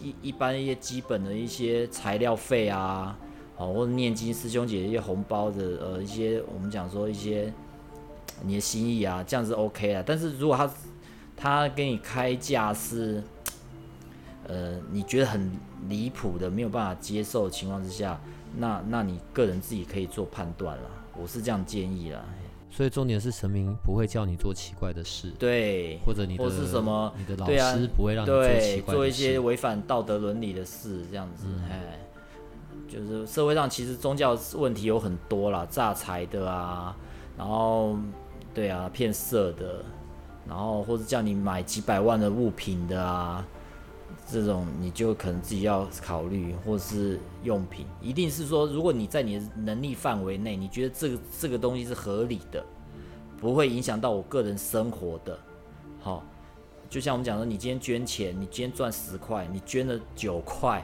Speaker 1: 一一般一些基本的一些材料费啊。哦，或者念经师兄姐一些红包的，呃，一些我们讲说一些你的心意啊，这样子 OK 啊。但是如果他他给你开价是，呃，你觉得很离谱的，没有办法接受的情况之下，那那你个人自己可以做判断了。我是这样建议啦。
Speaker 2: 所以重点是神明不会叫你做奇怪的事，
Speaker 1: 对，
Speaker 2: 或者你的
Speaker 1: 或是什么，
Speaker 2: 你的老师不会让你做奇怪
Speaker 1: 做一些违反道德伦理的事，这样子，哎。就是社会上其实宗教问题有很多啦，诈财的啊，然后对啊骗色的，然后或者叫你买几百万的物品的啊，这种你就可能自己要考虑，或是用品，一定是说，如果你在你的能力范围内，你觉得这个这个东西是合理的，不会影响到我个人生活的，好，就像我们讲的，你今天捐钱，你今天赚十块，你捐了九块，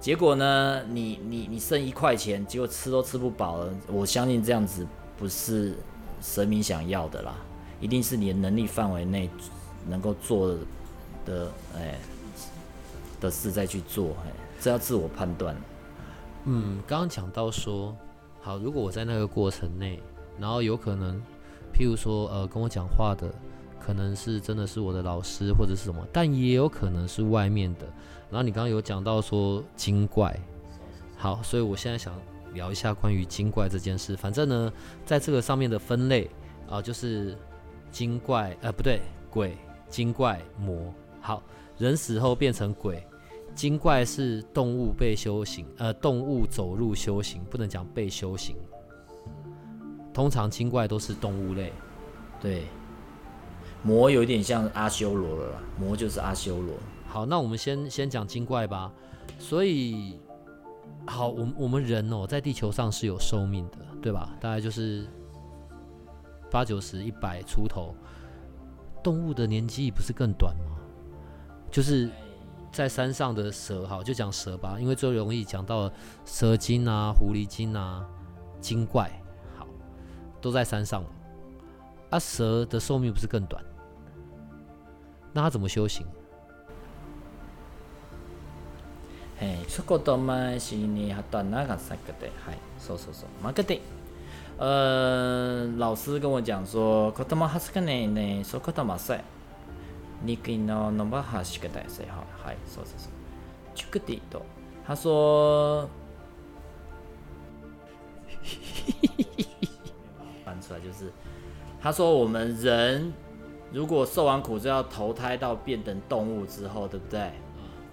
Speaker 1: 结果呢，你你你剩一块钱，结果吃都吃不饱了，我相信这样子不是神明想要的啦，一定是你的能力范围内能够做的，哎。的事再去做，哎，这要自我判断。
Speaker 2: 嗯，刚刚讲到说，好，如果我在那个过程内，然后有可能，譬如说，呃，跟我讲话的，可能是真的是我的老师或者是什么，但也有可能是外面的。然后你刚刚有讲到说精怪，好，所以我现在想聊一下关于精怪这件事。反正呢，在这个上面的分类啊，就是精怪，呃，不对，鬼、精怪、魔，好。人死后变成鬼，精怪是动物被修行，呃，动物走入修行，不能讲被修行。通常精怪都是动物类，
Speaker 1: 对。魔有点像阿修罗了啦，魔就是阿修罗。
Speaker 2: 好，那我们先先讲精怪吧。所以，好，我我们人哦，在地球上是有寿命的，对吧？大概就是八九十、一百出头。动物的年纪不是更短吗？就是在山上的蛇，好，就讲蛇吧，因为最容易讲到蛇精啊、狐狸精啊、精怪，好，都在山上。啊，蛇的寿命不是更短？那它怎么修行？
Speaker 1: 嘿，出国多嘛是你还短那个三个的，嗨，说说说，马个的。呃，老师跟我讲说，可多嘛还是个呢呢，说可多嘛塞。你给那那么哈是个代谁哈？嗨，说说说，这个地多。他说，翻出来就是，他说 <laughs> 我们人。如果受完苦，就要投胎到变成动物之后，对不对？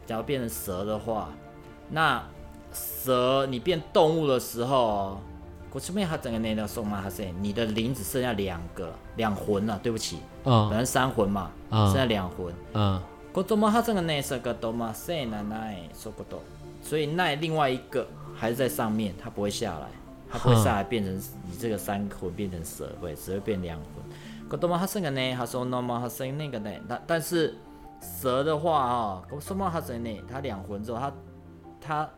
Speaker 1: 假如变成蛇的话，那蛇你变动物的时候。整个那条送吗？还是你的灵只剩下两个两魂了？对不起，
Speaker 2: 嗯，
Speaker 1: 本来三魂嘛，剩下两魂，
Speaker 2: 嗯。
Speaker 1: 我怎么他这个那是个多奶奶说不多？所以那另外一个还是在上面，它不会下来，它不会下来变成你这个三魂变成蛇，会只会变两魂。我多么他剩个呢？他说那个呢？但但是蛇的话啊，我什么他剩呢？他两魂之后，他他。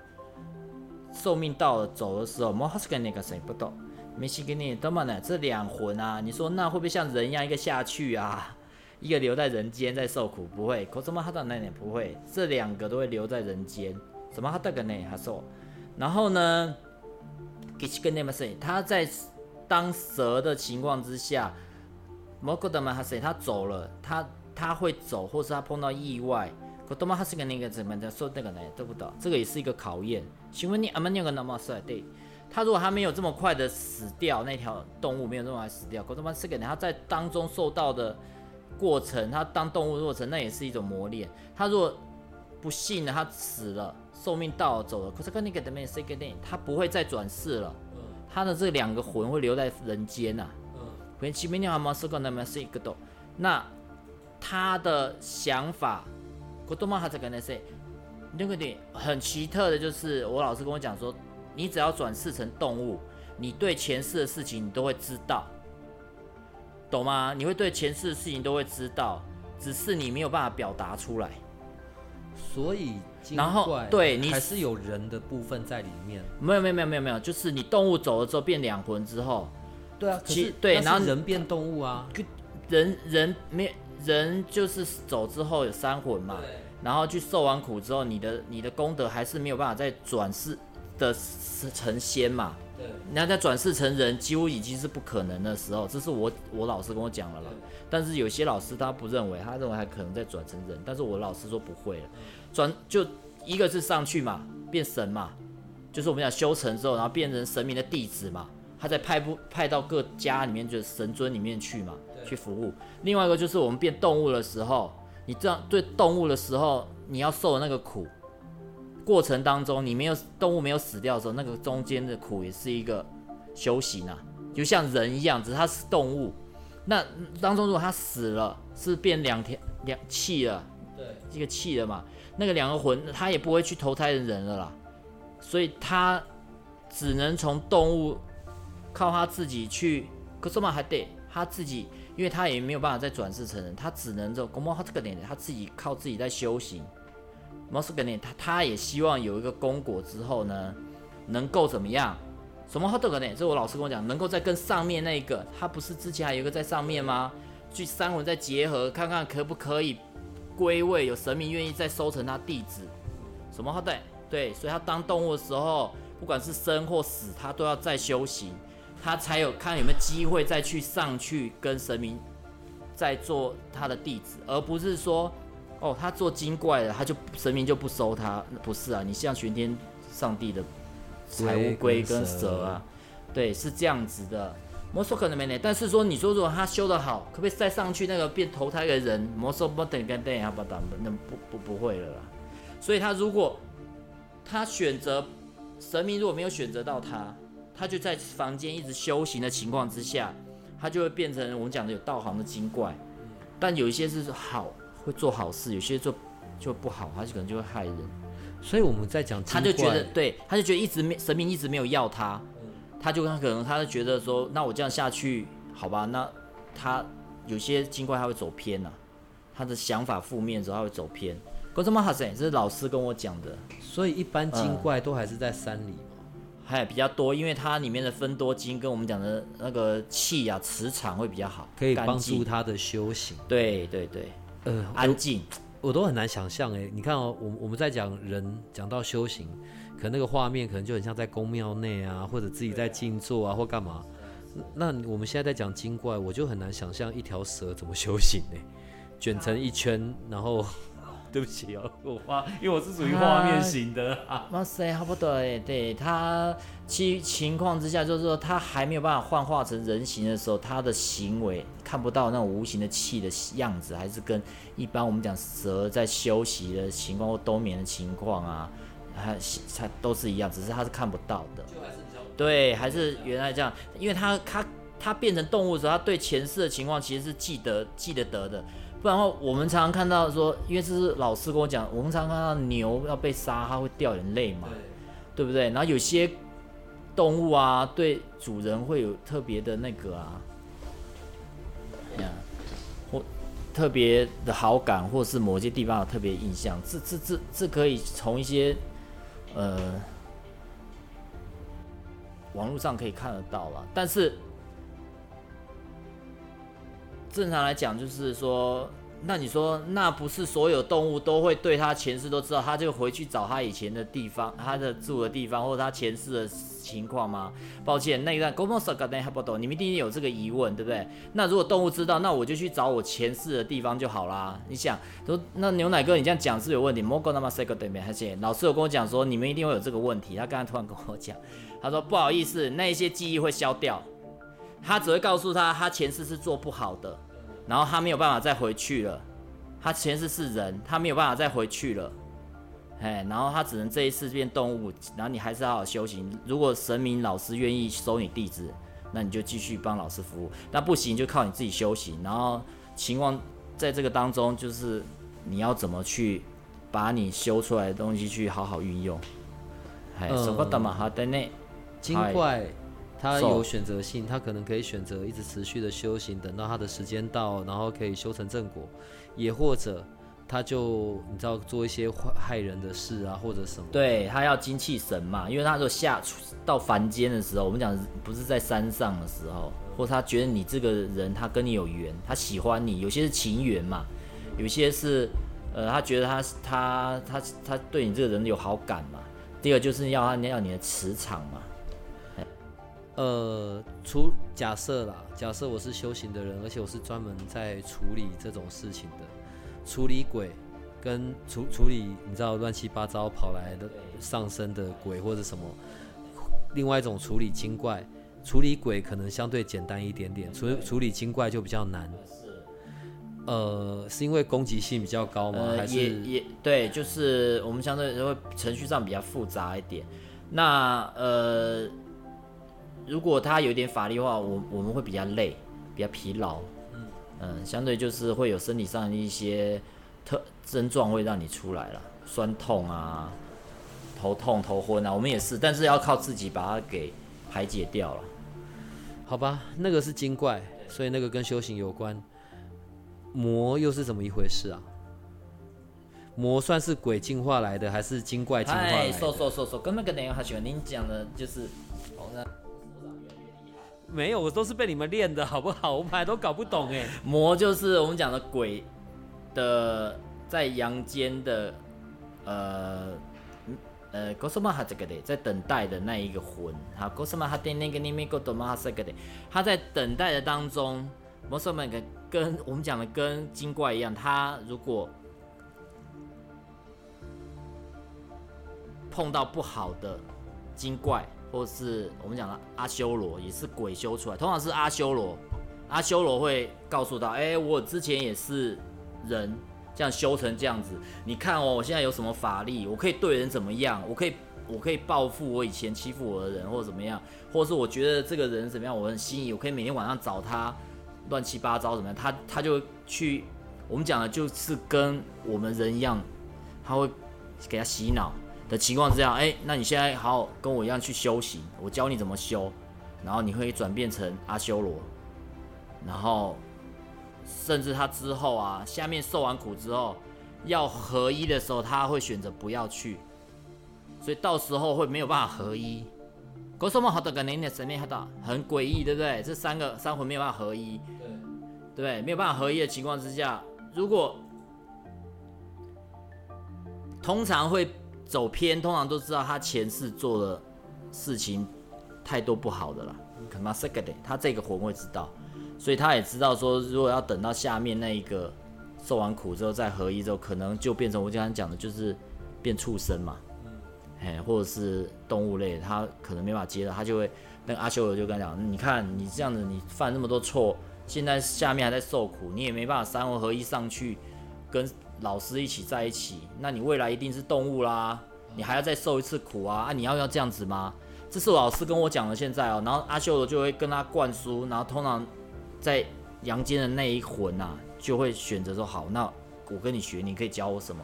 Speaker 1: 寿命到了走的时候，莫哈斯跟那个谁不懂，没西跟你，怎么呢？这两魂啊，你说那会不会像人一样，一个下去啊，一个留在人间在受苦？不会，可什么哈达那点不会，这两个都会留在人间。什么哈达跟那他说，然后呢，给西跟那么谁？他在当蛇的情况之下，莫格德曼哈谁？他走了，他他会走，或是他碰到意外。可多么他是个那个怎么的说那个呢？对不对？这个也是一个考验。请问你阿曼尼个那么帅？对，他如果还没有这么快的死掉，那条动物没有这么快死掉，可多么是个？他在当中受到的过程，他当动物过程，那也是一种磨练。他如果不幸的他死了，寿命到了走了，可是跟那个的没是个呢？他不会再转世了。他的这两个魂会留在人间呐。嗯。可能前面你阿曼是个那么是一个都，那他的想法。我多么还在跟他说，那个点很奇特的，就是我老师跟我讲说，你只要转世成动物，你对前世的事情你都会知道，懂吗？你会对前世的事情都会知道，只是你没有办法表达出来。
Speaker 2: 所以，
Speaker 1: 然后对你
Speaker 2: 还是有人的部分在里面。
Speaker 1: 没有没有没有没有没有，就是你动物走了之后变两魂之后，
Speaker 2: 对啊，
Speaker 1: 其对，然后
Speaker 2: 人变动物啊，
Speaker 1: 人人没。人就是走之后有三魂嘛，然后去受完苦之后，你的你的功德还是没有办法再转世的成仙嘛。对，那再转世成人，几乎已经是不可能的时候。这是我我老师跟我讲了啦。但是有些老师他不认为，他认为还可能再转成人。但是我老师说不会了，转就一个是上去嘛，变神嘛，就是我们讲修成之后，然后变成神明的弟子嘛，他再派不派到各家里面，就是神尊里面去嘛。去服务。另外一个就是我们变动物的时候，你这样对动物的时候，你要受的那个苦过程当中，你没有动物没有死掉的时候，那个中间的苦也是一个修行啊，就像人一样，只是它是动物。那当中如果它死了，是变两天两气了，
Speaker 2: 对，
Speaker 1: 一个气了嘛。那个两个魂，他也不会去投胎成人了啦，所以他只能从动物靠他自己去，可是嘛还得他自己，因为他也没有办法再转世成人，他只能就公猫他这个点，他自己靠自己在修行。猫是个点，他他也希望有一个功果之后呢，能够怎么样？什么好多个点？这我老师跟我讲，能够再跟上面那个，他不是之前还有一个在上面吗？去三魂再结合，看看可不可以归位，有神明愿意再收成他弟子。什么好对对，所以他当动物的时候，不管是生或死，他都要再修行，他才有看有没有机会再去上去跟神明再做他的弟子，而不是说哦，他做精怪了，他就神明就不收他。不是啊，你像玄天上帝的。财乌龟跟蛇啊，对，是这样子的。魔兽可能没呢，但是说你说如果他修得好，可不可以再上去那个变投胎的人？魔兽不等跟等下不等，那不不不会了啦。所以他如果他选择神明如果没有选择到他，他就在房间一直修行的情况之下，他就会变成我们讲的有道行的精怪。但有一些是好会做好事，有些做就不好，他就可能就会害人。
Speaker 2: 所以我们在讲，
Speaker 1: 他就觉得对，他就觉得一直没神明一直没有要他，他就他可能他就觉得说，那我这样下去好吧？那他有些精怪他会走偏呐，他的想法负面的时候他会走偏。这是老师跟我讲的。
Speaker 2: 所以一般精怪都还是在山里
Speaker 1: 还比较多，因为它里面的分多精跟我们讲的那个气啊磁场会比较好，
Speaker 2: 可以帮助他的修行。
Speaker 1: 对对对，呃，安静。
Speaker 2: 我都很难想象哎，你看哦，我我们在讲人讲到修行，可那个画面可能就很像在宫庙内啊，或者自己在静坐啊，或干嘛。那我们现在在讲精怪，我就很难想象一条蛇怎么修行呢？卷成一圈，然后。对不起哦，我画，因为我是属于画面型的。
Speaker 1: 哇塞，差不多哎，对他其情况之下，就是说他还没有办法幻化成人形的时候，他的行为看不到那种无形的气的样子，还是跟一般我们讲蛇在休息的情况或冬眠的情况啊，还它都是一样，只是他是看不到的。对，还是原来这样，因为他他他变成动物的时候，他对前世的情况其实是记得记得得的。不然的话，我们常常看到说，因为这是老师跟我讲，我们常常看到牛要被杀，它会掉眼泪嘛，对不对？然后有些动物啊，对主人会有特别的那个啊，呀，或特别的好感，或是某些地方有特别印象，这这这这可以从一些呃网络上可以看得到了，但是。正常来讲，就是说，那你说，那不是所有动物都会对他前世都知道，他就回去找他以前的地方，他的住的地方，或者他前世的情况吗？抱歉，那一段 Go m o s a g a n 不懂，你们一定有这个疑问，对不对？那如果动物知道，那我就去找我前世的地方就好啦。你想，说那牛奶哥，你这样讲是有问题。Mogo nama s a g a 对面，而且老师有跟我讲说，你们一定会有这个问题。他刚刚突然跟我讲，他说不好意思，那一些记忆会消掉，他只会告诉他，他前世是做不好的。然后他没有办法再回去了，他前世是人，他没有办法再回去了，哎，然后他只能这一次变动物，然后你还是好好修行。如果神明老师愿意收你弟子，那你就继续帮老师服务；那不行就靠你自己修行。然后情况在这个当中，就是你要怎么去把你修出来的东西去好好运用。哎，什么的嘛，好的呢，
Speaker 2: 精怪。他有选择性，他可能可以选择一直持续的修行，等到他的时间到，然后可以修成正果；也或者他就你知道做一些坏害人的事啊，或者什么。
Speaker 1: 对他要精气神嘛，因为他说下到凡间的时候，我们讲不是在山上的时候，或他觉得你这个人他跟你有缘，他喜欢你，有些是情缘嘛，有些是呃他觉得他他他他对你这个人有好感嘛。第二就是要他要你的磁场嘛。
Speaker 2: 呃，除假设啦，假设我是修行的人，而且我是专门在处理这种事情的，处理鬼跟处处理你知道乱七八糟跑来的上身的鬼或者什么，另外一种处理精怪，处理鬼可能相对简单一点点，处处理精怪就比较难。呃，是因为攻击性比较高吗？还是
Speaker 1: 也也对，就是我们相对会程序上比较复杂一点。那呃。如果他有点法力的话，我我们会比较累，比较疲劳，嗯相对就是会有身体上的一些特症状会让你出来了。酸痛啊、头痛、头昏啊，我们也是，但是要靠自己把它给排解掉了。
Speaker 2: 好吧，那个是精怪，所以那个跟修行有关。魔又是怎么一回事啊？魔算是鬼进化来的，还是精怪进化来
Speaker 1: 哎，
Speaker 2: 的？
Speaker 1: 瘦瘦瘦瘦，跟内容他喜欢您讲的就是，
Speaker 2: 没有，我都是被你们练的，好不好？我本来都搞不懂哎。
Speaker 1: 魔就是我们讲的鬼的在阳间的，呃呃，哥什么哈这个的，在等待的那一个魂，好，哥什么哈的那个里面哥多么哈这个的，他在等待的当中，魔什么跟跟我们讲的跟精怪一样，他如果碰到不好的精怪，或是我们讲的阿修罗，也是鬼修出来，通常是阿修罗。阿修罗会告诉他：“哎、我之前也是人，这样修成这样子。你看哦，我现在有什么法力？我可以对人怎么样？我可以，我可以报复我以前欺负我的人，或者怎么样？或者是我觉得这个人怎么样，我很心仪，我可以每天晚上找他，乱七八糟怎么样？他他就去，我们讲的就是跟我们人一样，他会给他洗脑的情况之下，哎、那你现在好好跟我一样去修行，我教你怎么修，然后你会转变成阿修罗。”然后甚至他之后啊，下面受完苦之后要合一的时候，他会选择不要去，所以到时候会没有办法合一。为什么好的跟您的神秘好的很诡异，对不对？这三个三魂没有办法合一，对不对？没有办法合一的情况之下，如果通常会走偏，通常都知道他前世做的事情太多不好的了。可能这个的，他这个魂会知道。所以他也知道说，如果要等到下面那一个受完苦之后再合一之后，可能就变成我刚刚讲的，就是变畜生嘛，哎，或者是动物类，他可能没法接了，他就会那个阿修罗就跟他讲，你看你这样子，你犯那么多错，现在下面还在受苦，你也没办法三魂合一上去跟老师一起在一起，那你未来一定是动物啦，你还要再受一次苦啊，啊，你要要这样子吗？这是我老师跟我讲的，现在哦，然后阿修罗就会跟他灌输，然后通常。在阳间的那一魂啊，就会选择说好，那我跟你学，你可以教我什么？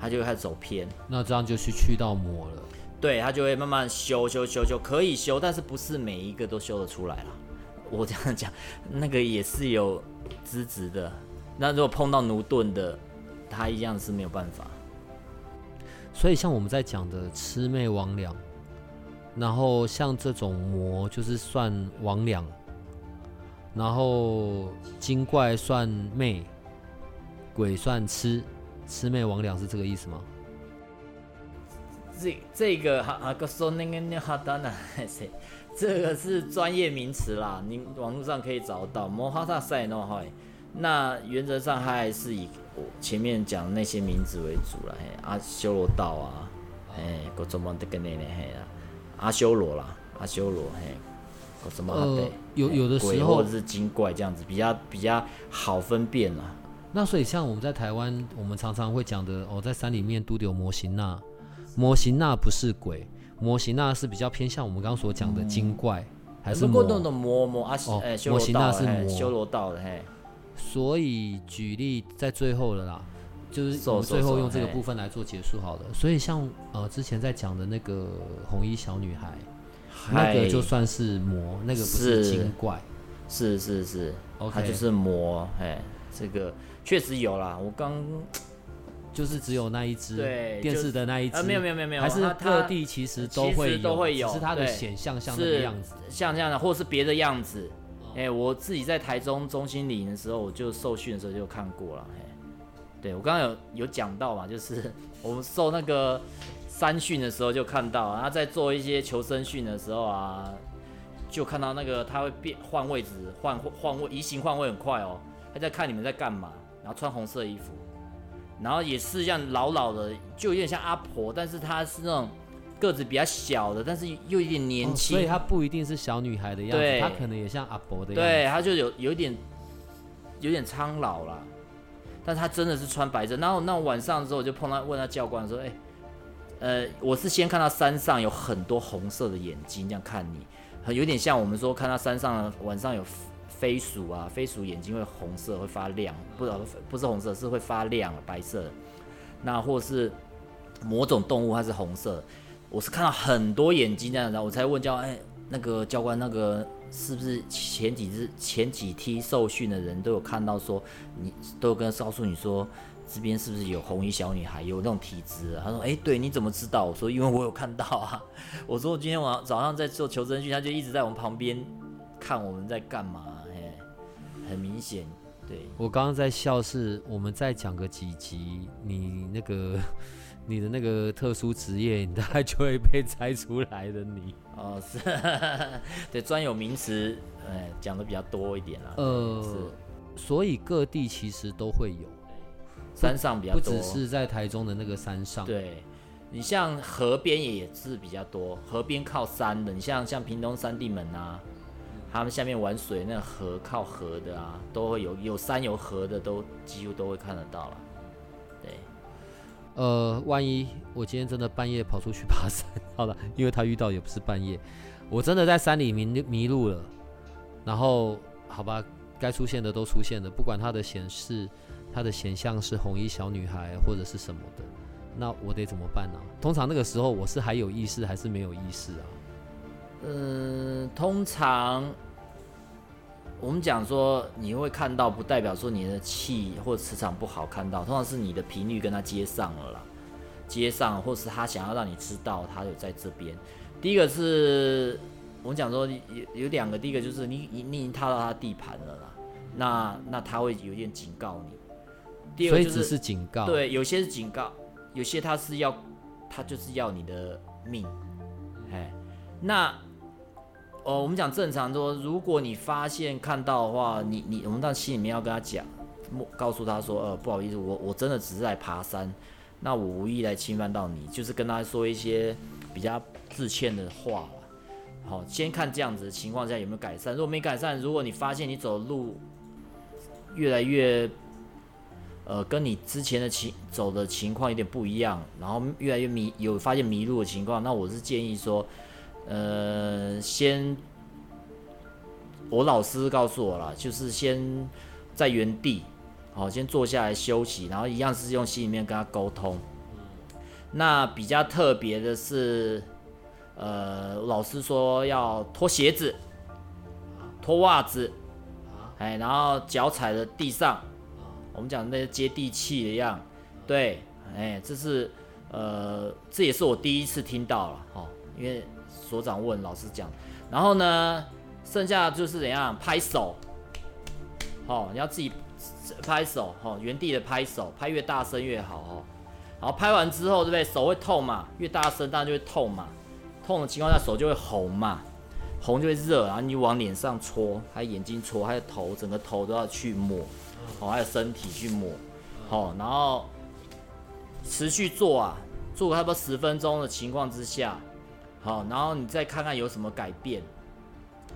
Speaker 1: 他就会开始走偏，
Speaker 2: 那这样就是去到魔了。
Speaker 1: 对他就会慢慢修修修修，可以修，但是不是每一个都修得出来了。我这样讲，那个也是有资质的。那如果碰到奴钝的，他一样是没有办法。
Speaker 2: 所以像我们在讲的魑魅魍魉，然后像这种魔就是算魍魉。然后精怪算魅，鬼算魑，魑魅魍魉是这个意思吗？
Speaker 1: 这这个哈哈个说那个那哈当然是这个是专业名词啦，你网络上可以找到魔哈萨塞诺哈。那原则上还是以我前面讲那些名字为主了，嘿，阿修罗道啊，嘿，各种么的跟那那嘿啦，阿修罗啦，阿修罗嘿。什么？
Speaker 2: 呃，有有的时候
Speaker 1: 或者是精怪这样子，比较比较好分辨啦。
Speaker 2: 那所以像我们在台湾，我们常常会讲的哦，在山里面都有模型那，模型那不是鬼，模型那是比较偏向我们刚刚所讲的精怪，还是魔？
Speaker 1: 的魔魔啊，
Speaker 2: 哦
Speaker 1: 哎，
Speaker 2: 模型那是魔，
Speaker 1: 修罗道的嘿。
Speaker 2: 所以举例在最后了啦，就是我们最后用这个部分来做结束好了。所以像呃之前在讲的那个红衣小女孩。那个就算是魔，那个不是精怪，
Speaker 1: 是是是
Speaker 2: ，OK，
Speaker 1: 它就是魔，哎，这个确实有啦。我刚 <tsk>
Speaker 2: 就是只有那一只，
Speaker 1: 对，
Speaker 2: 电视的那一只，
Speaker 1: 呃，没有没有没有没有，
Speaker 2: 还是各地其实都会
Speaker 1: 都会有，
Speaker 2: 只是它的显像像那个样子，
Speaker 1: 像这样的，或是别的样子。哎，我自己在台中中心里的时候，我就受训的时候就看过了，哎，对我刚刚有有讲到嘛，就是 <laughs> 我们受那个。三训的时候就看到，然后在做一些求生训的时候啊，就看到那个他会变换位置，换换位移形换位很快哦。他在看你们在干嘛，然后穿红色衣服，然后也是像老老的，就有点像阿婆，但是他是那种个子比较小的，但是又有点年轻、
Speaker 2: 哦，所以她不一定是小女孩的样子，她可能也像阿伯的样子。
Speaker 1: 对，她就有有点有点苍老了，但她真的是穿白色。然后那晚上之后，我就碰到问他教官说：“哎、欸。”呃，我是先看到山上有很多红色的眼睛，这样看你，很有点像我们说看到山上晚上有飞鼠啊，飞鼠眼睛会红色，会发亮，不不是红色，是会发亮，白色的。那或是某种动物它是红色，我是看到很多眼睛这样，然后我才问教官，哎，那个教官那个是不是前几日前几梯受训的人都有看到说，你都有跟告诉你说。这边是不是有红衣小女孩？有那种体质？他说：“哎，对，你怎么知道？”我说：“因为我有看到啊。” <laughs> 我说：“我今天晚上早上在做求生训，他就一直在我们旁边看我们在干嘛。”哎，很明显。对
Speaker 2: 我刚刚在笑，是我们再讲个几集，你那个你的那个特殊职业，你大概就会被猜出来的。你
Speaker 1: 哦，是，<laughs> 对，专有名词，哎，讲的比较多一点啊。
Speaker 2: 呃，所以各地其实都会有。
Speaker 1: 山上比较多，
Speaker 2: 不只是在台中的那个山上。
Speaker 1: 对，你像河边也是比较多，河边靠山的，你像像屏东三地门啊，他们下面玩水那河靠河的啊，都会有有山有河的，都几乎都会看得到了。
Speaker 2: 呃，万一我今天真的半夜跑出去爬山，<laughs> 好了，因为他遇到也不是半夜，我真的在山里迷迷路了，然后好吧，该出现的都出现了，不管它的显示。她的显像是红衣小女孩或者是什么的，那我得怎么办呢？通常那个时候我是还有意识还是没有意识啊？
Speaker 1: 嗯，通常我们讲说你会看到，不代表说你的气或磁场不好看到，通常是你的频率跟他接上了啦，接上，或是他想要让你知道他有在这边。第一个是我们讲说有有两个，第一个就是你你你已经踏到他地盘了啦，那那他会有点警告你。
Speaker 2: 所以只是警告，
Speaker 1: 对，有些是警告，有些他是要，他就是要你的命，哎，那，哦，我们讲正常说，如果你发现看到的话，你你，我们到心里面要跟他讲，告诉他说，呃，不好意思，我我真的只是来爬山，那我无意来侵犯到你，就是跟他说一些比较致歉的话好，先看这样子的情况下有没有改善，如果没改善，如果你发现你走路越来越。呃，跟你之前的情走的情况有点不一样，然后越来越迷，有发现迷路的情况，那我是建议说，呃，先，我老师告诉我了，就是先在原地，好，先坐下来休息，然后一样是用心里面跟他沟通。那比较特别的是，呃，老师说要脱鞋子，脱袜子，哎，然后脚踩在地上。我们讲那些接地气的样，对，哎，这是，呃，这也是我第一次听到了，哦，因为所长问老师讲，然后呢，剩下就是怎样拍手，哦，你要自己拍手，哦，原地的拍手，拍越大声越好，哦，好拍完之后，对不对？手会痛嘛，越大声当然就会痛嘛，痛的情况下手就会红嘛，红就会热，然后你往脸上搓，还有眼睛搓，还有头，整个头都要去抹。哦，还有身体去抹，好，然后持续做啊，做差不多十分钟的情况之下，好，然后你再看看有什么改变，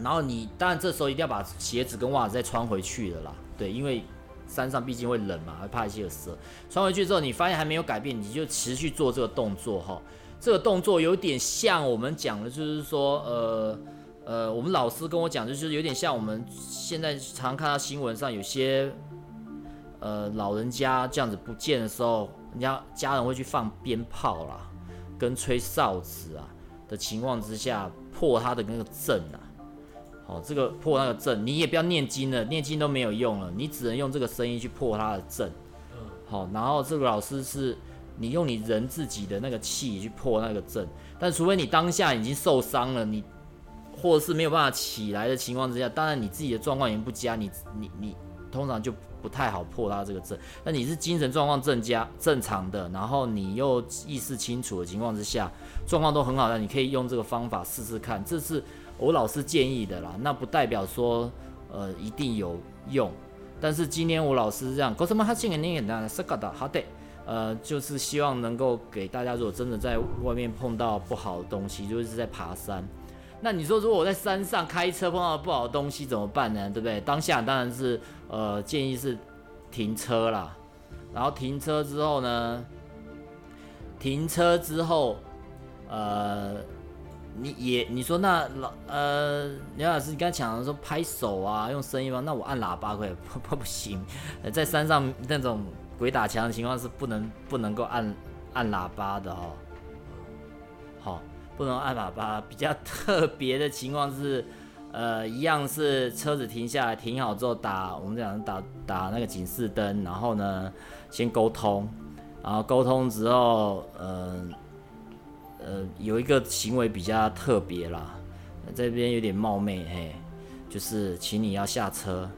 Speaker 1: 然后你当然这时候一定要把鞋子跟袜子再穿回去的啦，对，因为山上毕竟会冷嘛，会怕一些蛇。穿回去之后，你发现还没有改变，你就持续做这个动作哈，这个动作有点像我们讲的，就是说，呃呃，我们老师跟我讲，就是有点像我们现在常看到新闻上有些。呃，老人家这样子不见的时候，人家家人会去放鞭炮啦，跟吹哨子啊的情况之下，破他的那个阵啊。好，这个破那个阵，你也不要念经了，念经都没有用了，你只能用这个声音去破他的阵。好，然后这个老师是，你用你人自己的那个气去破那个阵，但除非你当下已经受伤了，你或者是没有办法起来的情况之下，当然你自己的状况已经不佳，你你你通常就。不太好破他这个阵，那你是精神状况正佳正常的，然后你又意识清楚的情况之下，状况都很好的，你可以用这个方法试试看，这是我老师建议的啦。那不代表说呃一定有用，但是今天我老师这样，为什么他今年你很难？是搞的好的，呃，就是希望能够给大家，如果真的在外面碰到不好的东西，就是在爬山。那你说，如果我在山上开车碰到不好的东西怎么办呢？对不对？当下当然是，呃，建议是停车啦。然后停车之后呢，停车之后，呃，你也你说那老呃刘老师，你刚才讲的说拍手啊，用声音吗？那我按喇叭可以 <laughs> 不不不行？在山上那种鬼打墙的情况是不能不能够按按喇叭的哦。好，不能按喇叭。比较特别的情况是，呃，一样是车子停下来，停好之后打我们讲打打那个警示灯，然后呢先沟通，然后沟通之后，呃呃有一个行为比较特别啦，这边有点冒昧嘿，就是请你要下车，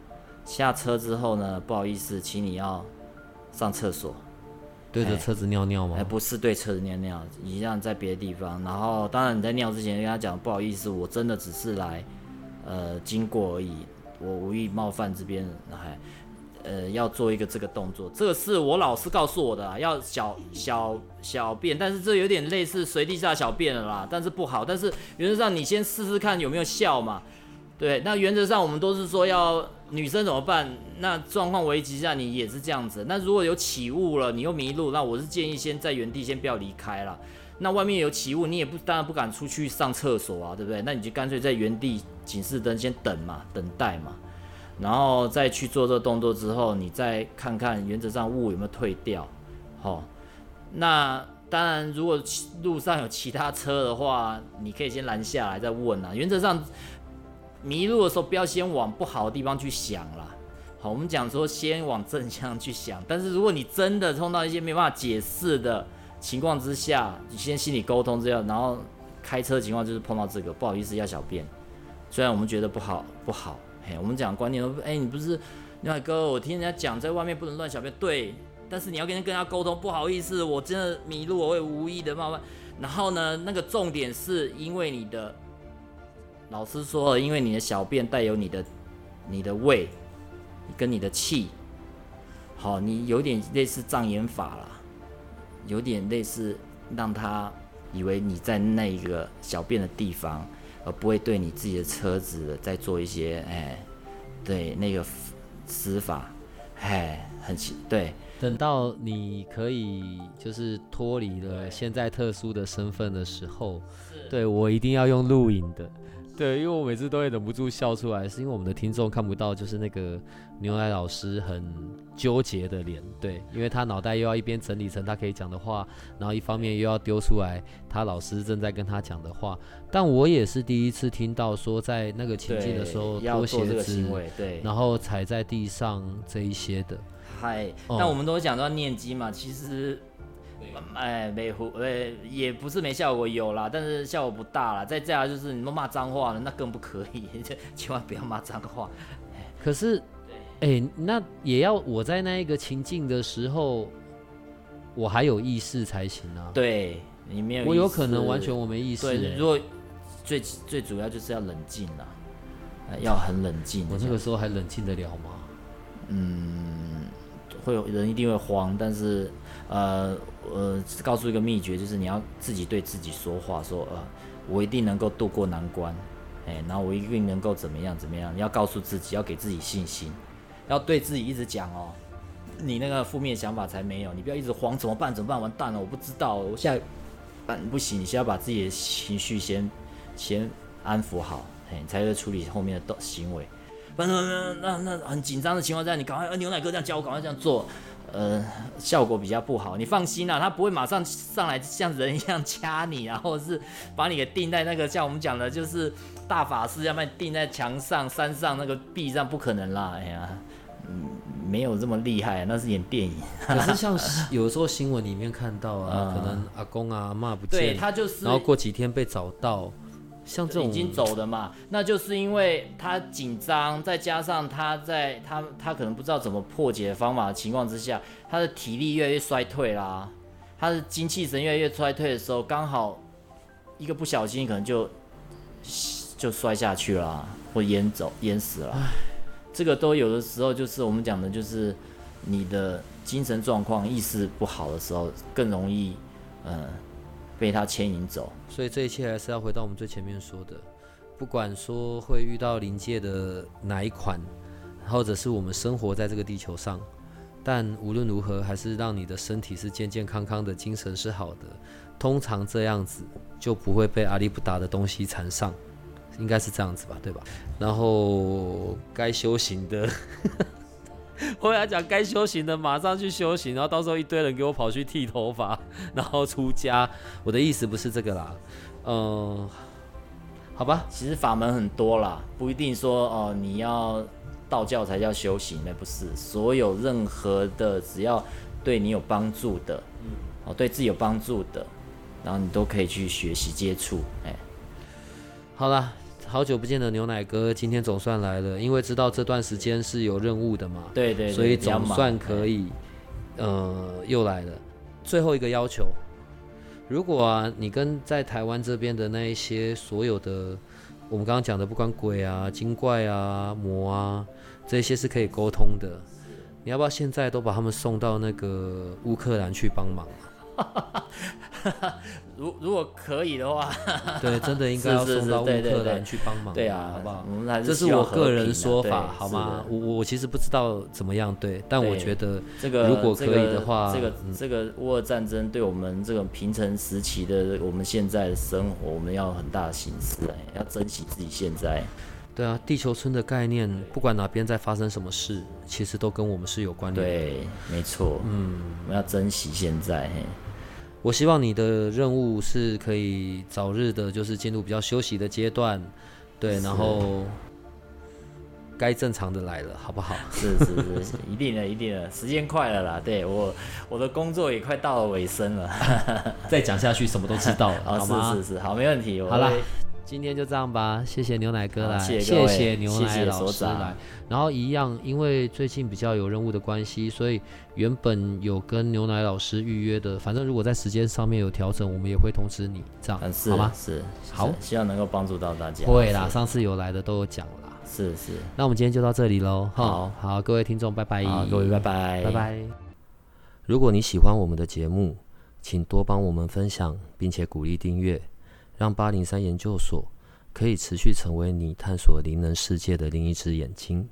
Speaker 1: 下车之后呢，不好意思，请你要上厕所。
Speaker 2: 对着车子尿尿吗？
Speaker 1: 哎，不是对车子尿尿，一样在别的地方。然后，当然你在尿之前跟他讲，不好意思，我真的只是来，呃，经过而已，我无意冒犯这边，还，呃，要做一个这个动作。这个是我老师告诉我的，要小小小便，但是这有点类似随地大小便了啦，但是不好。但是原则上你先试试看有没有效嘛。对，那原则上我们都是说要女生怎么办？那状况危急下你也是这样子。那如果有起雾了，你又迷路，那我是建议先在原地先不要离开了。那外面有起雾，你也不当然不敢出去上厕所啊，对不对？那你就干脆在原地警示灯先等嘛，等待嘛，然后再去做这个动作之后，你再看看原则上雾有没有退掉。好，那当然如果路上有其他车的话，你可以先拦下来再问啊。原则上。迷路的时候，不要先往不好的地方去想啦。好，我们讲说先往正向去想。但是如果你真的碰到一些没办法解释的情况之下，你先心理沟通这样，然后开车情况就是碰到这个，不好意思要小便。虽然我们觉得不好不好，嘿，我们讲观念说，哎，你不是牛海哥，我听人家讲在外面不能乱小便，对。但是你要跟跟他沟通，不好意思，我真的迷路，我会无意的冒犯。然后呢，那个重点是因为你的。老师说了，因为你的小便带有你的、你的胃，跟你的气，好，你有点类似障眼法了，有点类似让他以为你在那个小便的地方，而不会对你自己的车子再做一些，哎，对那个施法，哎，很奇对。
Speaker 2: 等到你可以就是脱离了现在特殊的身份的时候，对我一定要用录影的。对，因为我每次都会忍不住笑出来，是因为我们的听众看不到，就是那个牛奶老师很纠结的脸。对，因为他脑袋又要一边整理成他可以讲的话，然后一方面又要丢出来他老师正在跟他讲的话。但我也是第一次听到说，在那个情境的时候脱鞋子，
Speaker 1: 对，
Speaker 2: 然后踩在地上这一些的。
Speaker 1: 嗨，那我们都讲到念经嘛，其实。哎，没胡，呃，也不是没效果，有啦，但是效果不大啦。再这样就是你们骂脏话了，那更不可以，<laughs> 千万不要骂脏话。
Speaker 2: 可是，哎，那也要我在那一个情境的时候，我还有意识才行啊。
Speaker 1: 对，你没有，
Speaker 2: 我有可能完全我没意识。
Speaker 1: 对，如果最最主要就是要冷静啦，要很冷静。
Speaker 2: 我那个时候还冷静得了吗？
Speaker 1: 嗯，会有人一定会慌，但是。呃，呃，告诉一个秘诀，就是你要自己对自己说话，说，呃，我一定能够度过难关，哎，然后我一定能够怎么样怎么样。你要告诉自己，要给自己信心，要对自己一直讲哦，你那个负面想法才没有。你不要一直慌，怎么办？怎么办？完蛋了，我不知道，我现在办不行。你先要把自己的情绪先先安抚好，哎，才会处理后面的动行为。不然那那那很紧张的情况下，你赶快，牛奶哥这样教我，赶快这样做。呃，效果比较不好。你放心啦，他不会马上上来像人一样掐你啊，或者是把你给钉在那个像我们讲的，就是大法师要把你钉在墙上、山上那个壁上，不可能啦。哎呀，嗯，没有这么厉害，那是演电影。<laughs>
Speaker 2: 可是像有时候新闻里面看到啊，可能阿公啊、阿妈不见，
Speaker 1: 对他就是，
Speaker 2: 然后过几天被找到。像这种
Speaker 1: 已经走的嘛，那就是因为他紧张，再加上他在他他可能不知道怎么破解方法的情况之下，他的体力越来越衰退啦，他的精气神越来越衰退的时候，刚好一个不小心可能就就摔下去啦，或淹走淹死了。这个都有的时候就是我们讲的，就是你的精神状况、意识不好的时候，更容易嗯。被他牵引走，
Speaker 2: 所以这一切还是要回到我们最前面说的，不管说会遇到临界的哪一款，或者是我们生活在这个地球上，但无论如何，还是让你的身体是健健康康的，精神是好的，通常这样子就不会被阿里不达的东西缠上，应该是这样子吧，对吧？然后该修行的。<laughs> 我跟他讲，该修行的马上去修行，然后到时候一堆人给我跑去剃头发，然后出家。我的意思不是这个啦，嗯，好吧，
Speaker 1: 其实法门很多啦，不一定说哦你要道教才叫修行，那不是。所有任何的只要对你有帮助的，嗯，哦对自己有帮助的，然后你都可以去学习接触。哎，
Speaker 2: 好了。好久不见的牛奶哥，今天总算来了。因为知道这段时间是有任务的嘛，
Speaker 1: 对对，
Speaker 2: 所以总算可以，呃，又来了。最后一个要求，如果啊，你跟在台湾这边的那一些所有的，我们刚刚讲的，不管鬼啊、精怪啊、魔啊，这些是可以沟通的，你要不要现在都把他们送到那个乌克兰去帮忙？<laughs>
Speaker 1: 如如果可以的话，<laughs>
Speaker 2: 对，真的应该要送到乌克兰去帮忙，
Speaker 1: 对啊，
Speaker 2: 好不好？
Speaker 1: 我们来这
Speaker 2: 是我个人说法，好吗？我我其实不知道怎么样，对，但我觉得
Speaker 1: 这个
Speaker 2: 如果可以的话，
Speaker 1: 这个这个乌俄战争对我们这种平成时期的我们现在的生活，我们要很大的心思，哎，要珍惜自己现在。
Speaker 2: 对啊，地球村的概念，不管哪边在发生什么事，其实都跟我们是有关联。
Speaker 1: 对，没错，嗯，我们要珍惜现在。
Speaker 2: 我希望你的任务是可以早日的，就是进入比较休息的阶段，对，然后该正常的来了，好不好？<laughs>
Speaker 1: 是是是，一定的，<laughs> 一定的，时间快了啦，对我我的工作也快到了尾声了，<laughs>
Speaker 2: 再讲下去什么都知道了，好
Speaker 1: 吗？是是是，好，没问题，
Speaker 2: 好了。今天就这样吧，谢谢牛奶哥来，
Speaker 1: 谢
Speaker 2: 谢牛奶老师来。然后一样，因为最近比较有任务的关系，所以原本有跟牛奶老师预约的，反正如果在时间上面有调整，我们也会通知你，这样好吗？
Speaker 1: 是，
Speaker 2: 好，
Speaker 1: 希望能够帮助到大家。
Speaker 2: 会啦，上次有来的都有讲啦。
Speaker 1: 是是，
Speaker 2: 那我们今天就到这里喽。好，好，各位听众，拜拜。
Speaker 1: 各位拜拜，
Speaker 2: 拜拜。如果你喜欢我们的节目，请多帮我们分享，并且鼓励订阅。让八零三研究所可以持续成为你探索灵能世界的另一只眼睛。